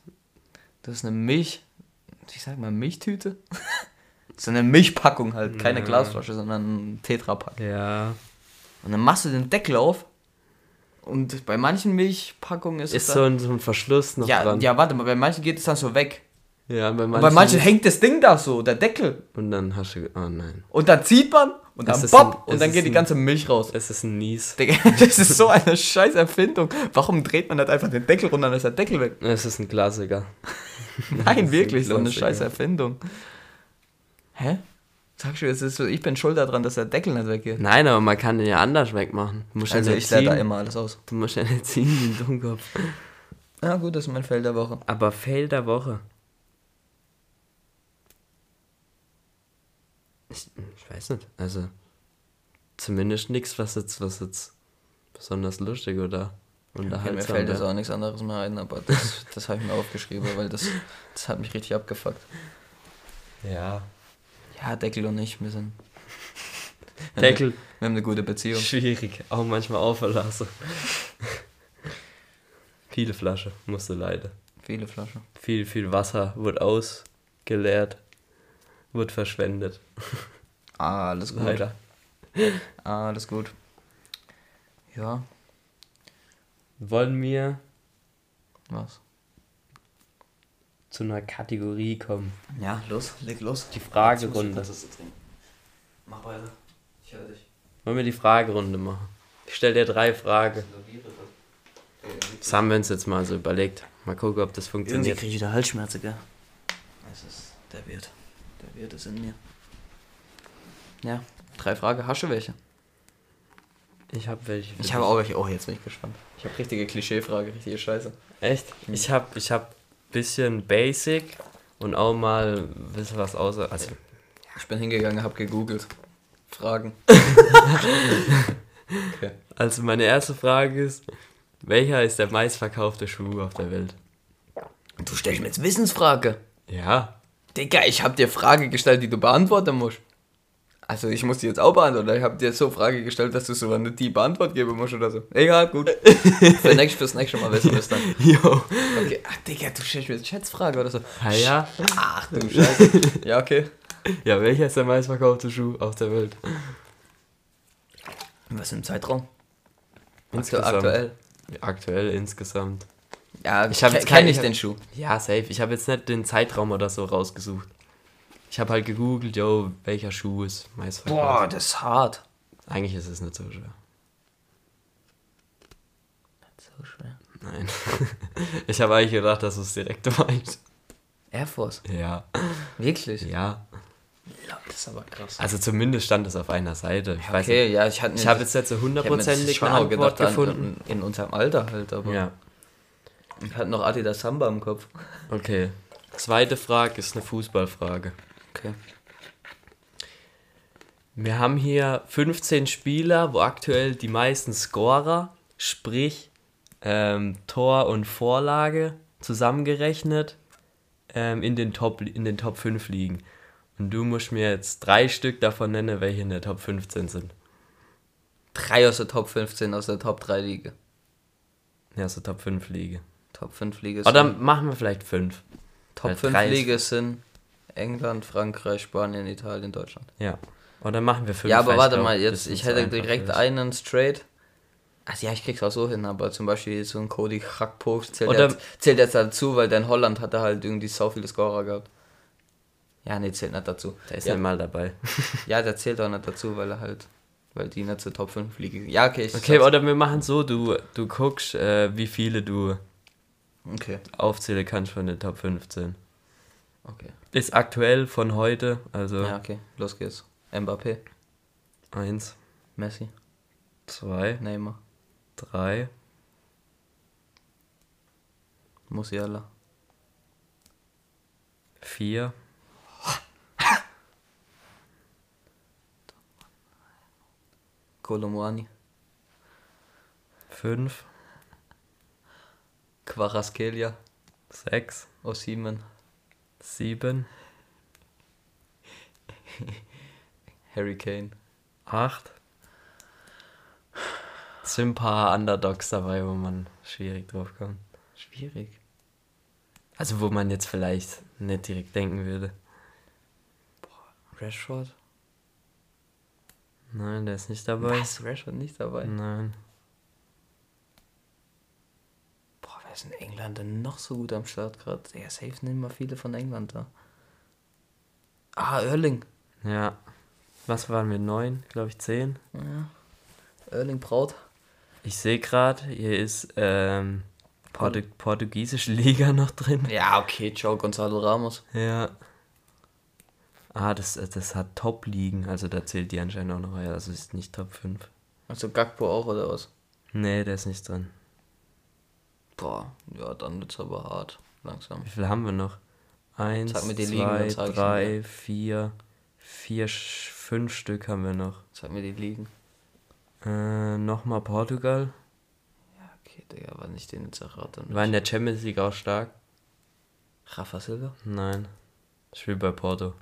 Das ist eine Milch, ich sag mal Milchtüte. So eine Milchpackung halt, keine Glasflasche, sondern ein Tetrapack. Ja. Und dann machst du den Deckel auf und bei manchen Milchpackungen ist, Ist es so dann, ein, so ein Verschluss noch ja, dran. ja, warte mal, bei manchen geht es dann so weg. ja bei Und manchen. bei manchen hängt das Ding da so, der Deckel. Und dann hast du. Oh nein. Und dann zieht man und dann ist ein- und dann ist geht die ein- ganze Milch raus. Es ist ein Nies. Das ist so eine scheiß Erfindung. Warum dreht man nicht einfach den Deckel runter, dann ist der Deckel weg? Es ist ein Klassiker. Nein, wirklich, so eine scheiß Erfindung. Hä? Sagst du, es ist so, ich bin schuld daran, dass der Deckel nicht weggeht. Nein, aber man kann den ja anders wegmachen. Du musst Also ja ich nicht leer da immer alles aus. Du musst ja nicht ziehen wie ein Dummkopf. Ja gut, das ist mein Feld der Woche. Aber Fail der Woche. Ich, ich weiß nicht. Also, zumindest nichts, was jetzt, was jetzt besonders lustig oder Okay, mir unterhaltsam fällt jetzt auch nichts anderes mehr ein, aber das, das habe ich mir aufgeschrieben, weil das, das hat mich richtig abgefuckt. Ja. Ja, Deckel und ich, wir sind. Deckel, Wir haben eine gute Beziehung. schwierig. Auch manchmal auferlassen. Viele Flaschen musste leider. Viele Flaschen. Viel, viel Wasser wurde ausgeleert. Wurde verschwendet. Ah, alles gut. Leider. Ah, alles gut. Ja, Wollen wir was? Zu einer Kategorie kommen? Ja, los, leg los. Die Fragerunde. Mach weiter. Ich höre dich. Wollen wir die Fragerunde machen? Ich stelle dir drei Fragen. Das haben wir uns jetzt mal so überlegt. Mal gucken, ob das Irgendwie funktioniert. kriege ich wieder Halsschmerzen, gell? Es ist der Wirt. Der Wirt ist in mir. Ja, drei Fragen. Hast du welche? Ich habe welche. Ich habe auch welche. Oh, jetzt bin ich gespannt. Ich habe richtige Klischeefrage, richtige Scheiße. Echt? Ich habe ich hab bisschen Basic und auch mal ein bisschen was außer. Also, Ich bin hingegangen, habe gegoogelt. Fragen. okay. also meine erste Frage ist: Welcher ist der meistverkaufte Schuh auf der Welt? Du stellst mir jetzt Wissensfrage. Ja. Digga, ich habe dir Frage gestellt, die du beantworten musst. Also ich muss die jetzt auch beantworten. Ich habe dir so Frage gestellt, dass du so eine tiefe Antwort geben musst oder so. Egal, gut. Für nächst, fürs nächste Mal wissen wir es dann. Jo. Okay. Ach, Digga, du stellst mir jetzt Schätzfrage oder so. Ah ja? Ach du Scheiße. Ja, okay. Ja, welcher ist der meistverkaufte Schuh auf der Welt? Was im Zeitraum? Insgesamt. Aktuell. Aktuell insgesamt. Ja, Ich hab ke- jetzt kenn kein- ich ich hab- den Schuh. Ja, safe. Ich habe jetzt nicht den Zeitraum oder so rausgesucht. Ich habe halt gegoogelt, yo, welcher Schuh ist meistverkauft. Boah, das ist hart. Eigentlich ist es nicht so schwer. So schwer. Nein. ich habe eigentlich gedacht, dass du es direkt meinst. Air Force. Ja. Wirklich? Ja. Das ist aber krass. Also zumindest stand es auf einer Seite. Ich weiß Okay, nicht. ja, ich hatte Ich habe jetzt nicht so hundertprozentig eine auch Antwort gedacht, gefunden. In, in unserem Alter halt, aber Ja. ich hatte noch Adidas Samba im Kopf. Okay. Zweite Frage ist eine Fußballfrage. Okay. Wir haben hier 15 Spieler, wo aktuell die meisten Scorer, sprich ähm, Tor und Vorlage zusammengerechnet, ähm, in, den Top, in den Top 5 liegen. Und du musst mir jetzt drei Stück davon nennen, welche in der Top 15 sind. Drei aus der Top 15 aus der Top 3 Liga. Ja, so Top 5 Liga. Top 5 Liga Oder sind, machen wir vielleicht 5. Top weil 5 drei ist- Liga sind England, Frankreich, Spanien, Italien, Deutschland. Ja. Oder machen wir 5. ja, aber warte mal, jetzt, ich hätte direkt ein. einen straight. Also ja, ich krieg's auch so hin, aber zum Beispiel so ein Cody Krakpo zählt, Oder- jetzt, zählt jetzt dazu, weil in Holland hat er halt irgendwie so viele Scorer gehabt. Ja, nee, zählt nicht dazu. Der ist ja, mal dabei. ja, der zählt auch nicht dazu, weil er halt, weil die nicht zur Top 5 Liga. Ja, okay, ich Okay, oder wir machen so, du, du guckst, äh, wie viele du Okay, aufzählen kannst von den Top 15. okay. Ist aktuell von heute, also Ja, okay, los geht's. Mbappé, 1, Messi, 2, Neymar, 3, Musiala, 4, Kolomuani, 5, Kvaraskelia, 6, Osimen, 7, Harry Kane. 8. Es sind ein paar Underdogs dabei, wo man schwierig drauf kommt. Schwierig. Also wo man jetzt vielleicht nicht direkt denken würde. Rashford? Nein, der ist nicht dabei. Was? Rashford nicht dabei? Nein. Ist in England denn noch so gut am Start gerade? Ja, safe nehmen mal viele von England da. Ah, Erling. Ja. Was waren wir? Neun, glaube ich, zehn. Ja. Erling Braut. Ich sehe gerade, hier ist ähm, Portu portugiesische Liga noch drin. Ja, okay, ciao, Gonzalo Ramos. Ja. Ah, das, das hat Top-Ligen, also da zählt die anscheinend auch noch also ist nicht Top 5. Also Gakpo auch, oder was? Nee, der ist nicht drin. Boah, ja, dann wird's aber hart. Langsam. Wie viel haben wir noch? Eins, zwei, ich drei, vier, vier, fünf Stück haben wir noch. Sag mir die Ligen. Äh, nochmal Portugal. Ja, okay, Digga, war nicht den jetzt erraten. War in der Champions League auch stark? Rafa Silva? Nein. Spielt bei Porto.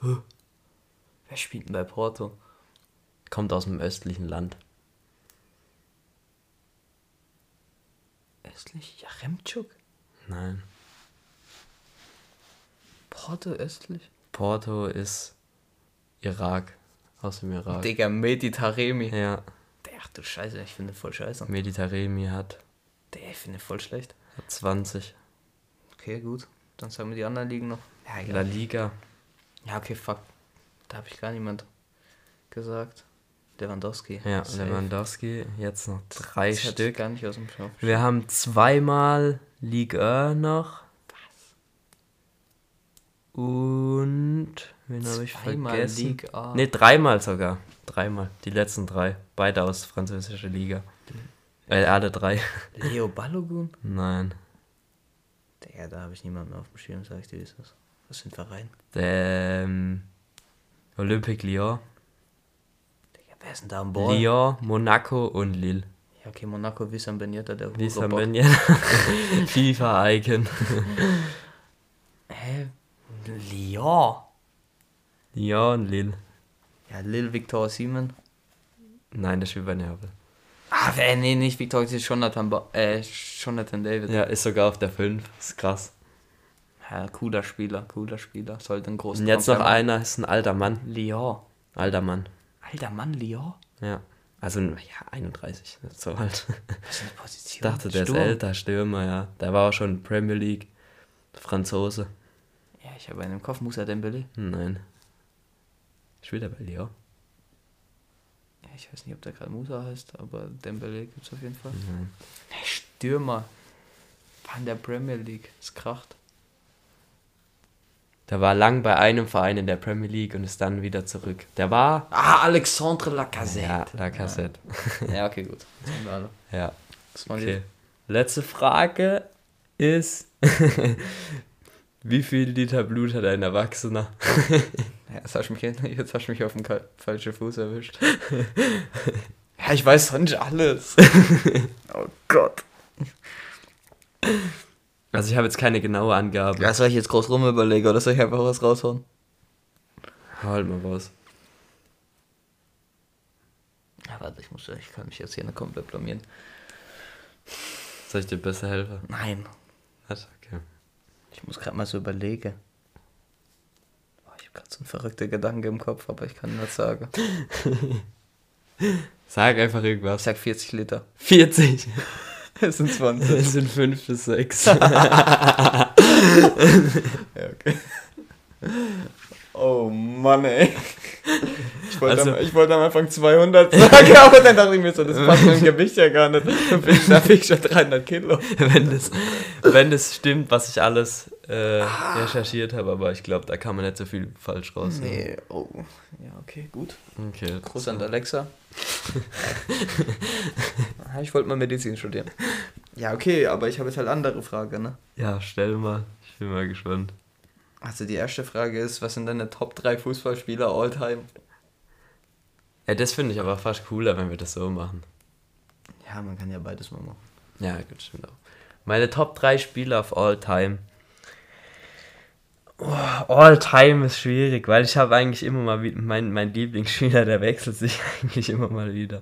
Wer spielt denn bei Porto? Kommt aus dem östlichen Land. Östlich? Ja, Remtschuk? Nein. Porto östlich? Porto ist Irak. Aus dem Irak. Digga, Medi Taremi. Ja, Ach du Scheiße, ich finde voll scheiße. Meditaremi hat, Der, ich finde voll schlecht. hat 20. Okay, gut. Dann sagen wir die anderen Ligen noch. Ja, La. Liga. Ja, okay, fuck. Da habe ich gar niemand gesagt. Lewandowski. Ja, Safe. Lewandowski. Jetzt noch drei Das Stück. gar nicht aus dem Kopf. Wir haben zweimal Ligue 1 noch. Und. Wen habe ich vergessen? Ligue A. Ne, dreimal sogar. Dreimal. Die letzten drei. Beide aus französischer Liga. Äh, alle drei. Leo Balogun? Nein. Digga, da habe ich niemanden mehr auf dem Schirm, sag ich dir, wie ist das? Was für ein Verein? Ähm, Olympique Lyon. Wer ist denn da am Ball? Lyon, Monaco und Lille. Ja, okay, Monaco, Wissam Ben Yedder, der Hurenbock. Benja. FIFA-Icon. Hä? Lyon? Lyon und Lille. Ja, Lil Victor Simon. Nein, der spielt bei Neapel. Ah, wer, nee, nicht Victor, das ist Jonathan, ba äh, Jonathan David. Ja, ist sogar auf der 5. Ist krass. Ja, cooler Spieler, cooler Spieler. Sollte ein großer Und jetzt noch Transfer machen. einer, ist ein alter Mann. Lyon. Alter Mann. Alter Mann, Lyon? Ja. Also, ja, 31. Nicht so alt. Was ist eine Position? Ich dachte, der Sturm. ist älter, Stürmer, ja. Der war auch schon Premier League. Franzose. Ja, ich habe einen im Kopf, Musa Dembele. Nein. Spielt er bei Lyon? Ja, ich weiß nicht, ob der gerade Musa heißt, aber Dembele gibt es auf jeden Fall. Nein. Stürmer. In der Premier League. Es kracht. Der war lang bei einem Verein in der Premier League und ist dann wieder zurück. Der war. Ah, Alexandre Lacazette. Ja, Lacazette. Ja, okay, gut. Das haben wir alle. Ja. Das waren Okay. Letzte Frage ist: Wie viel Liter Blut hat ein Erwachsener? Ja, jetzt hast du mich, jetzt hast du mich auf den falschen Fuß erwischt. ja, ich weiß nicht alles. oh Gott. Also, ich habe jetzt keine genaue Angabe. Ja, soll ich jetzt groß rum überlegen oder soll ich einfach was raushauen? Halt mal raus. Ja, warte, ich muss, ich kann mich jetzt hier nicht komplett blamieren. Soll ich dir besser helfen? Nein, Was? Okay. ich muss gerade mal so überlegen. Boah, ich habe gerade so einen verrückten Gedanke im Kopf, aber ich kann nicht sagen. Sag einfach Ich irgendwas. sag 40 Liter. 40. Es sind 20. Das sind 5 bis 6. Ja, okay. Oh Mann, ey. Ich wollte, Also- am, ich wollte am Anfang 200 sagen, aber dann dachte ich mir so, das passt mit dem Gewicht ja gar nicht. Dann da bin ich schon 300 Kilo. wenn, das, wenn das stimmt, was ich alles äh, recherchiert habe, aber ich glaube, da kann man nicht so viel falsch raus. Nee, oh. Ja, okay, gut. Okay. Gruß an Alexa. Ah, ich wollte mal Medizin studieren. Ja, okay, aber ich habe jetzt halt andere Frage, ne? Ja, stell mal. Ich bin mal gespannt. Also die erste Frage ist, was sind deine Top 3 Fußballspieler all time? Ja, das finde ich aber fast cooler, wenn wir das so machen. Ja, man kann ja beides mal machen. Ja, gut, stimmt auch. Meine Top 3 Spieler of all time. Oh, all time ist schwierig, weil ich habe eigentlich immer mal wieder, mein, mein Lieblingsspieler, der wechselt sich eigentlich immer mal wieder.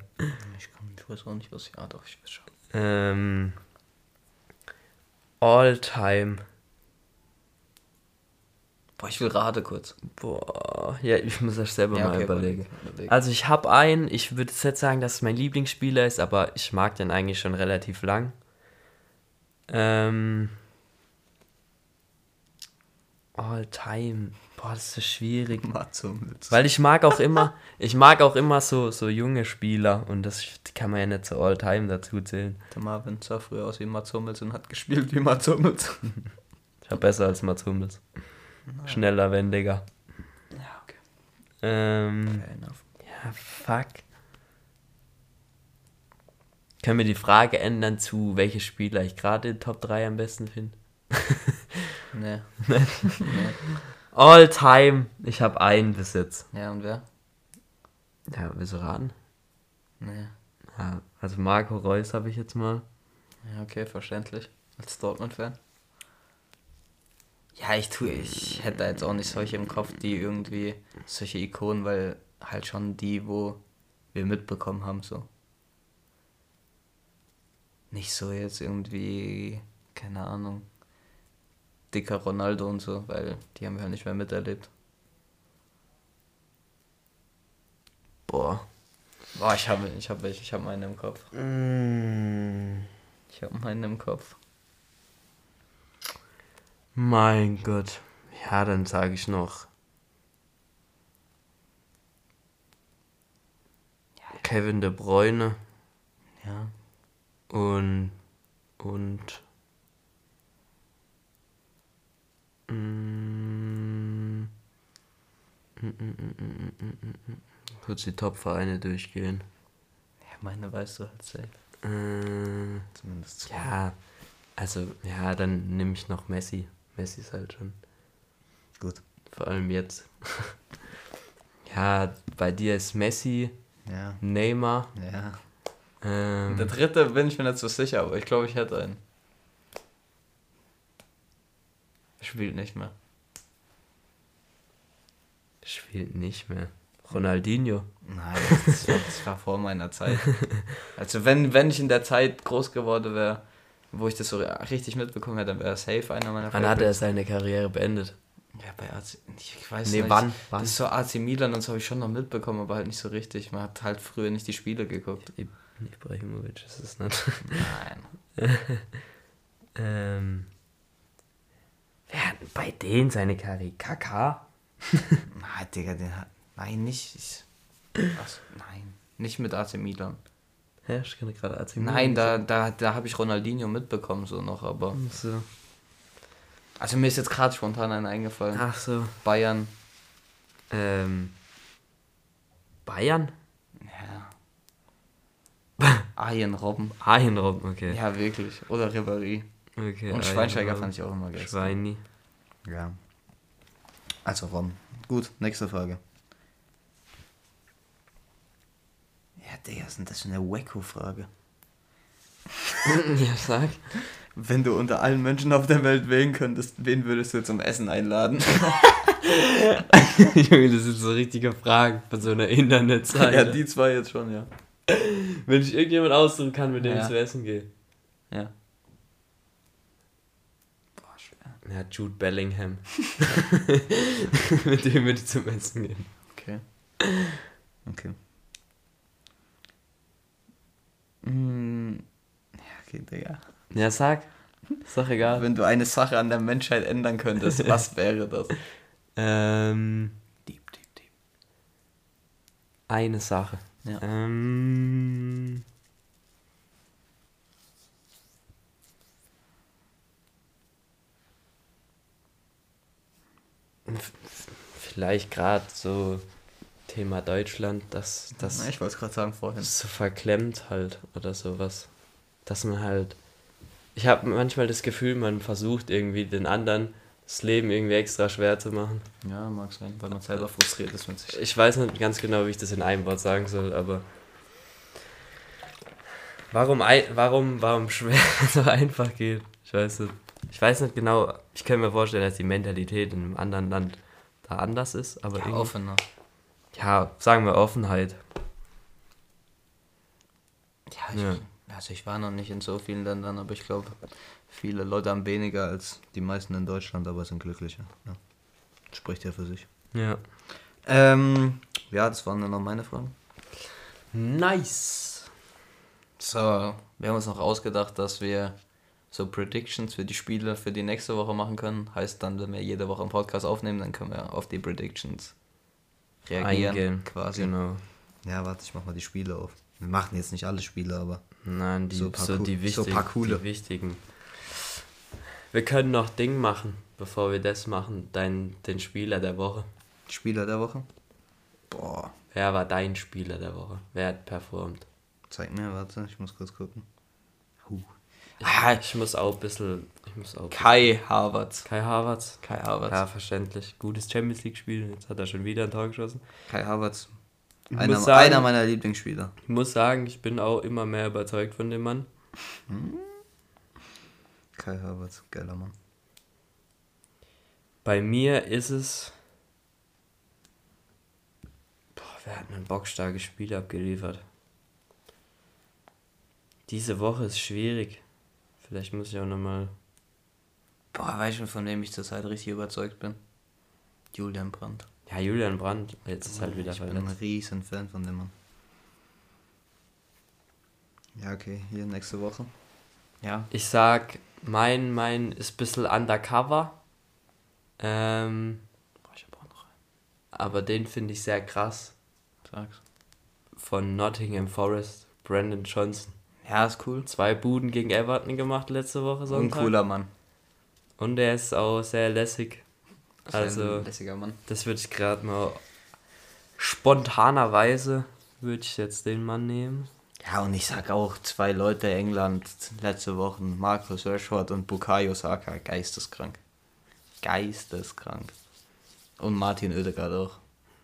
Ich, kann, ich weiß auch nicht, was ich... Ah, doch, ich weiß schon. Ähm, all time. Boah, ich will Rate kurz. Boah, ja, ich muss das selber Ja, mal okay, überlegen. überleg, überleg. Also ich habe einen, ich würde jetzt sagen, dass es mein Lieblingsspieler ist, aber ich mag den eigentlich schon relativ lang. Ähm, all time. Boah, das ist so schwierig. Weil ich mag auch immer, ich mag auch immer so, so junge Spieler und das kann man ja nicht so all time dazu zählen. Der Marvin sah früher aus wie Mats Hummels und hat gespielt wie Mats Hummels. Ich war besser als Mats Hummels. Schneller, wendiger. Ja, okay. Ähm, ja, fuck. Können wir die Frage ändern zu, welche Spieler ich gerade in Top 3 am besten finde? Nee. All time. Ich habe einen bis jetzt. Ja, und wer? Ja, willst du raten? Nee. Ja, also Marco Reus habe ich jetzt mal. Ja, okay, verständlich. Als Dortmund-Fan. Ja, ich tue, ich hätte jetzt auch nicht solche im Kopf, die irgendwie solche Ikonen, weil halt schon die, wo wir mitbekommen haben, so. Nicht so jetzt irgendwie, keine Ahnung, dicker Ronaldo und so, weil die haben wir ja nicht mehr miterlebt. Boah. Boah, ich habe ich hab welche, ich habe meinen im Kopf. Ich habe meinen im Kopf. Mein Gott. Ja, dann sage ich noch. Kevin De Bruyne Ja. und und mm, kurz die Top-Vereine durchgehen. Ja, meine weißt du halt safe. Äh, Zumindest zwei. ja, also ja, dann nehme ich noch Messi. Messi ist halt schon. Gut. Vor allem jetzt. ja, bei dir ist Messi, Ja. Neymar. Ja. Ähm, Der dritte bin ich mir nicht so sicher, aber ich glaube, ich hätte einen. Er spielt nicht mehr. spielt nicht mehr. Ronaldinho. Nein, das war, das war vor meiner Zeit. Also wenn, wenn ich in der Zeit groß geworden wäre, wo ich das so richtig mitbekommen hätte, dann wäre er safe einer meiner Wann hat er seine Karriere beendet? Ja, bei AC, ich weiß Nee, nicht. wann? Wann? Das ist so AC Milan und so habe ich schon noch mitbekommen, aber halt nicht so richtig. Man hat halt früher nicht die Spiele geguckt. Ibrahimovic ist es nicht. Nein. ähm, wer hat bei denen seine Karriere? Kaka? Na, Digga, den hat. Nein, nicht. Ich, was? Nein. Nicht mit AC Milan. Ja, ich kenne gerade AC Milan. Nein, da, da, da habe ich Ronaldinho mitbekommen, so noch, aber. Ach so. Also mir ist jetzt gerade spontan einer eingefallen. Ach so. Bayern. Ähm, Bayern? Ja. Arjen Robben. Arjen Robben, okay. Ja, wirklich. Oder Ribéry. Okay Und Arjen Schweinsteiger fand ich auch immer geil. Schweini. Ja. Also Rom. Gut, nächste Frage. Ja, Digga, denn das für eine Wacko-Frage? ja, sag. Wenn du unter allen Menschen auf der Welt wählen könntest, wen würdest du zum Essen einladen? Junge, das sind so richtige Fragen von so einer Internetseite. ja, die zwei jetzt schon, ja. Wenn ich irgendjemand aussuchen kann, mit dem Ja. ich zu essen gehe. Ja. Boah, schwer. Ja, Jude Bellingham. mit dem würde ich zum Essen gehen. Okay. Okay. Mm, ja, okay, Digga. Ja, sag. Ist doch egal. Wenn du eine Sache an der Menschheit ändern könntest, was wäre das? Ähm, Deep, deep, deep. eine Sache. Ja. Ähm, vielleicht gerade so Thema Deutschland, dass das ich wollte es gerade sagen vorhin. so verklemmt halt oder sowas. Dass man halt. Ich habe manchmal das Gefühl, man versucht irgendwie den anderen das Leben irgendwie extra schwer zu machen. Ja, mag sein, weil man selber frustriert ist mit sich. Ich weiß nicht ganz genau, wie ich das in einem Wort sagen soll, aber. Warum, warum, warum schwer so einfach geht? Ich weiß nicht. Ich weiß nicht genau. Ich kann mir vorstellen, dass die Mentalität in einem anderen Land da anders ist, aber Ja, offener. ja, sagen wir Offenheit. Ja, ich, Ja. also ich war noch nicht in so vielen Ländern, aber ich glaube, viele Leute haben weniger als Die meisten in Deutschland, aber sind glücklicher. Ja. Spricht ja für sich. Ja. Ähm, ja, das waren dann noch meine Fragen. Nice. So, wir haben uns noch ausgedacht, dass wir so Predictions für die Spiele für die nächste Woche machen können. Heißt dann, wenn wir jede Woche einen Podcast aufnehmen, dann können wir auf die Predictions reagieren. Eingehen. Quasi. Genau. Ja, warte, ich mach mal die Spiele auf. Wir machen jetzt nicht alle Spiele, aber. Nein, die, So so, so die so wichtigen. paar coole. Die wichtigen. Wir können noch Ding machen, bevor wir das machen. Dein, den Spieler der Woche. Spieler der Woche? Boah, Wer war dein Spieler der Woche? Wer hat performt? zeig mir, warte, ich muss kurz gucken. Huh. Ah, Ich muss auch ein bisschen. Ich muss auch. Kai Havertz. Kai Havertz. Kai Havertz. Ja, verständlich. Gutes Champions League-Spiel. Jetzt hat er schon wieder ein Tor geschossen. Kai Havertz. Ich Einer, sagen- einer meiner Lieblingsspieler. Ich muss sagen, ich bin auch immer mehr überzeugt von dem Mann. Kai Havertz, geiler Mann. Bei mir ist es. Boah, wer hat ein bockstarkes Spiel abgeliefert? Diese Woche ist schwierig. Vielleicht muss ich auch nochmal. Boah, weißt du, von wem ich zurzeit richtig überzeugt bin? Julian Brandt. Ja, Julian Brandt. Jetzt ist halt wieder ich bin ein riesen Fan von dem Mann. Ja, okay, hier nächste Woche. Ja. Ich sag, mein, mein ist ein bisschen undercover. Ähm, Boah, ich hab auch noch einen. aber den finde ich sehr krass. Sag's. Von Nottingham Forest. Brandon Johnson. Ja, ist cool. Zwei Buden gegen Everton gemacht letzte Woche Sonntag. cooler Mann. Und er ist auch sehr lässig. Ein Also, lässiger Mann. das würde ich gerade mal spontanerweise würde ich jetzt den Mann nehmen. Ja, und ich sag auch zwei Leute England letzte Woche, Marcus Rashford und Bukayo Saka, geisteskrank. Geisteskrank. Und Martin Oedegaard auch.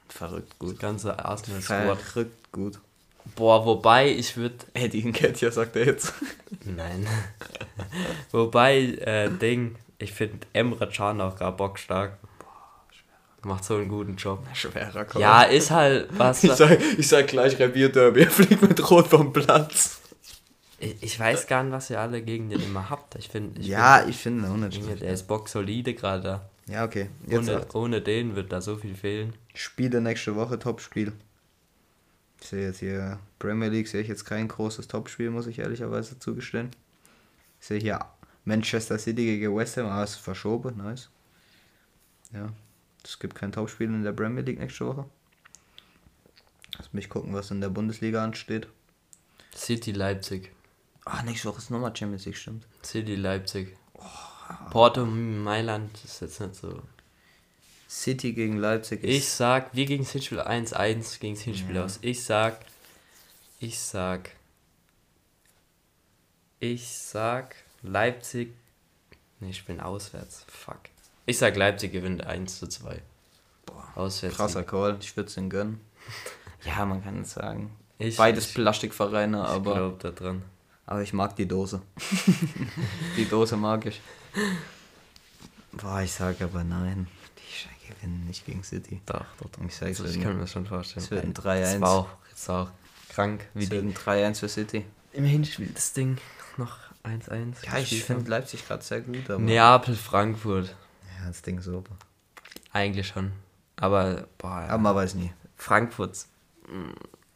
Verrückt Das gut. ganze Arsenal Squad. Verrückt gut. Boah, wobei ich würde Eddie Nketiah sagt er jetzt. Nein. Wobei, äh, Ding, ich finde Emre Can auch gerade bockstark. Macht so einen guten Job. Schwerer Call. Ja, ist halt was. Ich sag, ich sag gleich Revierderby, er fliegt mit Rot vom Platz. Ich, ich weiß gar nicht, was ihr alle gegen den immer habt. Ich finde, ich Ja, find, ich finde Junge, unentschieden. der ist bocksolide gerade da. Ja, okay. Jetzt Ohne, ohne den wird da so viel fehlen. Spiele nächste Woche, Topspiel. Ich sehe jetzt hier Premier League, sehe ich jetzt kein großes Topspiel, muss ich ehrlicherweise zugestehen. Ich sehe hier Manchester City gegen West Ham, aber es ist verschoben, nice. Ja, es gibt kein Topspiel in der Premier League nächste Woche. Lass mich gucken, was in der Bundesliga ansteht. City Leipzig. Ah, nächste Woche ist nochmal Champions League, stimmt. City Leipzig. Porto hm, Mailand ist jetzt nicht so. City gegen Leipzig ist Ich sag, wir gegen das Hinspiel 1-1 gegen das Hinspiel Ja. aus. Ich sag, ich sag, ich sag, Leipzig. Ne, ich bin auswärts. Fuck. Ich sag, Leipzig gewinnt 1 zu 2. Boah, Auswärts. krasser Call, ich würde es ihnen gönnen. Ja, man kann es sagen. Ich, Beides ich, Plastikvereine, ich aber glaub da dran. Aber ich mag die Dose. die Dose mag ich. Boah, ich sage aber nein. Gewinnen nicht gegen City. Doch, doch, doch. Ich sag's ich kann mir das schon vorstellen. Es wird ein Das 3-1. war auch, jetzt auch krank, wie Es wird ein 3-1 für City. im Hinspiel das Ding noch 1-1. Ja, ich finde. Leipzig gerade sehr gut. Neapel, Frankfurt. Ja, das Ding ist super. Eigentlich schon. Aber, boah, Aber man weiß nie. Frankfurt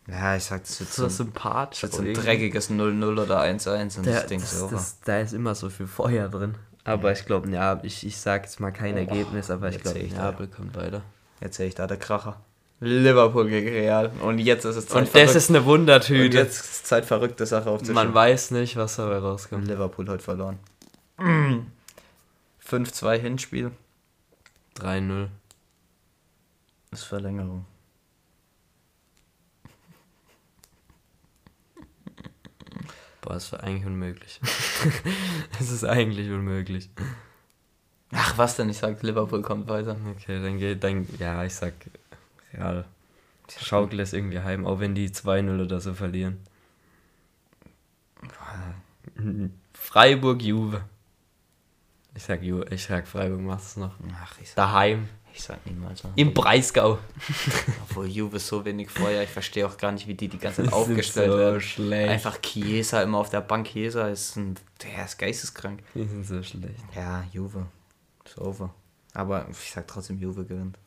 Ja, ich sag, das wird so so, sympathisch. Das wird so ein dreckiges 0-0 oder 1-1 und Der, das Ding das, ist over. das, da ist immer so viel Feuer drin. Aber ich glaube, ja, ich, ich sag jetzt mal kein Ergebnis, aber ich glaube. Neapel kommt weiter. Jetzt sehe ich da der Kracher. Liverpool gegen Real. Und jetzt ist es Zeit Und das verrückt- ist eine Und Wundertüte. jetzt ist Zeit verrückte Sache aufzuschauen. Man weiß nicht, was dabei Und rauskommt. Liverpool heute verloren. 5-2 Hinspiel. 3-0. Ist Verlängerung. Boah, das war eigentlich unmöglich. Es ist eigentlich unmöglich. Ach, was denn? Ich sag, Liverpool kommt weiter. Okay, dann geht, dann, ja, ich sag, Real. Schaukel es irgendwie heim, auch wenn die 2-0 oder so verlieren. Freiburg, Juve. Ich sag, Ju, ich sag Freiburg macht es noch. Ach, ich sag, Daheim. Ich sag niemals. Im Breisgau. Obwohl Juve so wenig Feuer, ich verstehe auch gar nicht, wie die die ganze Zeit Die sind aufgestellt so werden. schlecht. Einfach Chiesa immer auf der Bank. Chiesa ist ein, der ist geisteskrank. Die sind so schlecht. Ja, Juve. Ist over. Aber ich sag trotzdem, Juve gewinnt.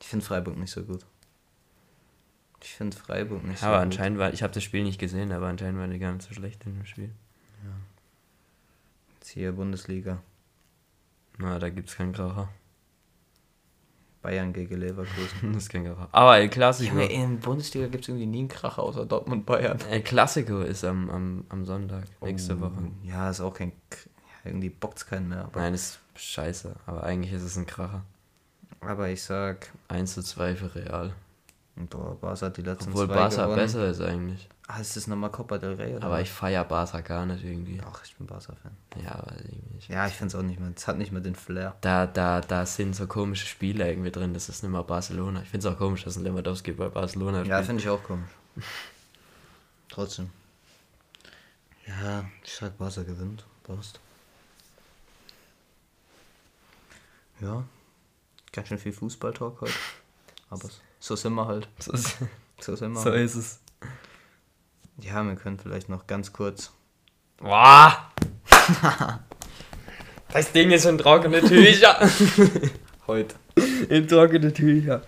Ich finde Freiburg nicht so gut. Ich finde Freiburg nicht so Aber gut. anscheinend war, ich habe das Spiel nicht gesehen, aber anscheinend war die gar nicht so schlecht in dem Spiel. Jetzt hier Bundesliga. Na, da gibt's keinen Kracher. Bayern gegen Leverkusen. Das ist kein Kracher. Aber El Clasico, Junge, in der Bundesliga gibt es irgendwie nie einen Kracher außer Dortmund Bayern. El Clasico ist am, am, am Sonntag, nächste Woche. Oh, Ja, ist auch kein. Ja, irgendwie bockt's keinen mehr. Aber, Nein, ist scheiße, aber eigentlich ist es ein Kracher. aber ich sag, 1 zu 2 für Real. boah, Barca hat die letzten Obwohl zwei Barca gewonnen. besser ist eigentlich. Ah, ist das nochmal Copa del Rey? Oder Aber ich feier Barca gar nicht irgendwie. Ach, ich bin Barca-Fan. Ja, weiß ich nicht. Ja, ich find's auch nicht mehr. Es hat nicht mehr den Flair. Da, da, da sind so komische Spieler irgendwie drin. Das ist nicht mal Barcelona. Ich finde es auch komisch, dass ein Lewandowski bei Barcelona spielt. Ja, finde ich auch komisch. Trotzdem. Ja, ich sag Barca gewinnt. Passt. Ja. Ganz schön viel Fußballtalk heute. Aber so sind wir halt. so, So sind wir. so halt. ist es. Ja, wir können vielleicht noch ganz kurz. Boah! das Ding ist in trockene Tücher. Heute. in trockene Tücher.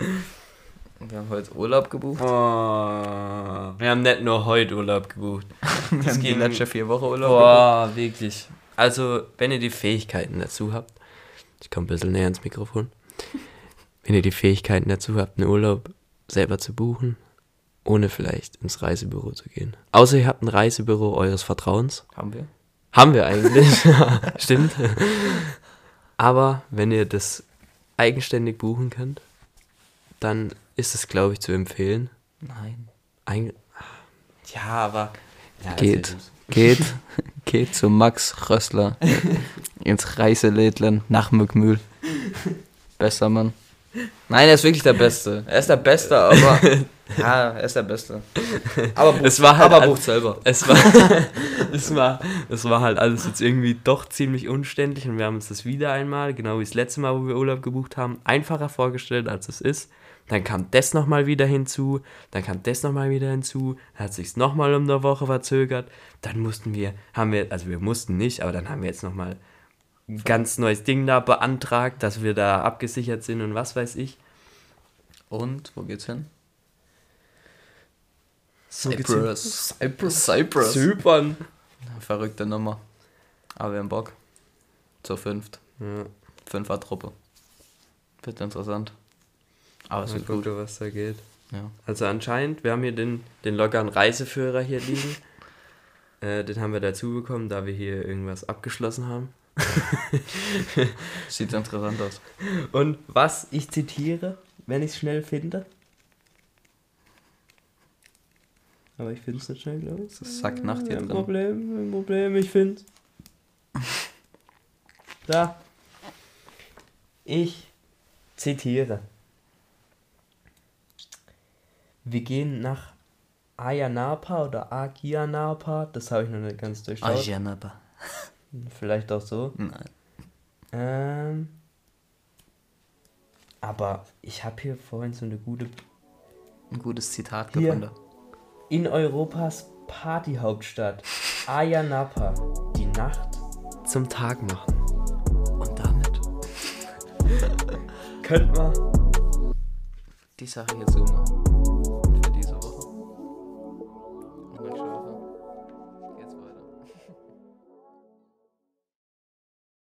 Wir haben heute Urlaub gebucht. Oh, wir haben nicht nur heute Urlaub gebucht. Wir haben die ging- letzte vier Wochen Urlaub Boah, wirklich. Also, wenn ihr die Fähigkeiten dazu habt, ich komme ein bisschen näher ins Mikrofon. Wenn ihr die Fähigkeiten dazu habt, einen Urlaub selber zu buchen, ohne vielleicht ins Reisebüro zu gehen. Außer ihr habt ein Reisebüro eures Vertrauens. Haben wir? Haben wir eigentlich. Stimmt. Aber wenn ihr das eigenständig buchen könnt, dann ist es, glaube ich, zu empfehlen. Nein. Ein ja, aber. Ja, Geht. Geht, geht zu Max Rössler ins Reiselädlen nach Mückmühl. Bester Mann. Nein, er ist wirklich der Beste. Er ist der Beste, aber. Ja, er ist der Beste. Aber bucht, Es war halt aber bucht selber. Es war, es, war, es war halt alles jetzt irgendwie doch ziemlich umständlich und wir haben uns das wieder einmal, genau wie das letzte Mal, wo wir Urlaub gebucht haben, einfacher vorgestellt, als es ist. Dann kam das nochmal wieder hinzu, dann kam das nochmal wieder hinzu, dann hat sich's nochmal um eine Woche verzögert. Dann mussten wir, haben wir, also wir mussten nicht, aber dann haben wir jetzt nochmal ein ganz neues Ding da beantragt, dass wir da abgesichert sind und was weiß ich. Und, wo geht's hin? So Cyprus. Cyprus. Cyprus. Zypern. Verrückte Nummer. Aber wir haben Bock. Zur fünft. Ja, Fünfer Truppe. Wird interessant. Aber es mal wird gut. gucken, was da geht. Ja. Also anscheinend, wir haben hier den, den lockeren Reiseführer hier liegen. äh, den haben wir dazu bekommen, da wir hier irgendwas abgeschlossen haben. Sieht interessant aus. Und was ich zitiere, wenn ich es schnell finde. Aber ich finde es nicht schnell, glaube ich. Das ist Sacknacht hier Kein drin. Problem, kein Problem, ich finde Da. Ich zitiere. Wir gehen nach Ayanapa oder Agianapa, das habe ich noch nicht ganz durchschaut. Ajanaba. Vielleicht auch so. Nein. Ähm, aber ich habe hier vorhin so eine gute. Ein gutes Zitat Hier. gefunden. In Europas Partyhauptstadt Ayanapa die Nacht zum Tag machen. Und damit Könnt man die Sache hier zumachen.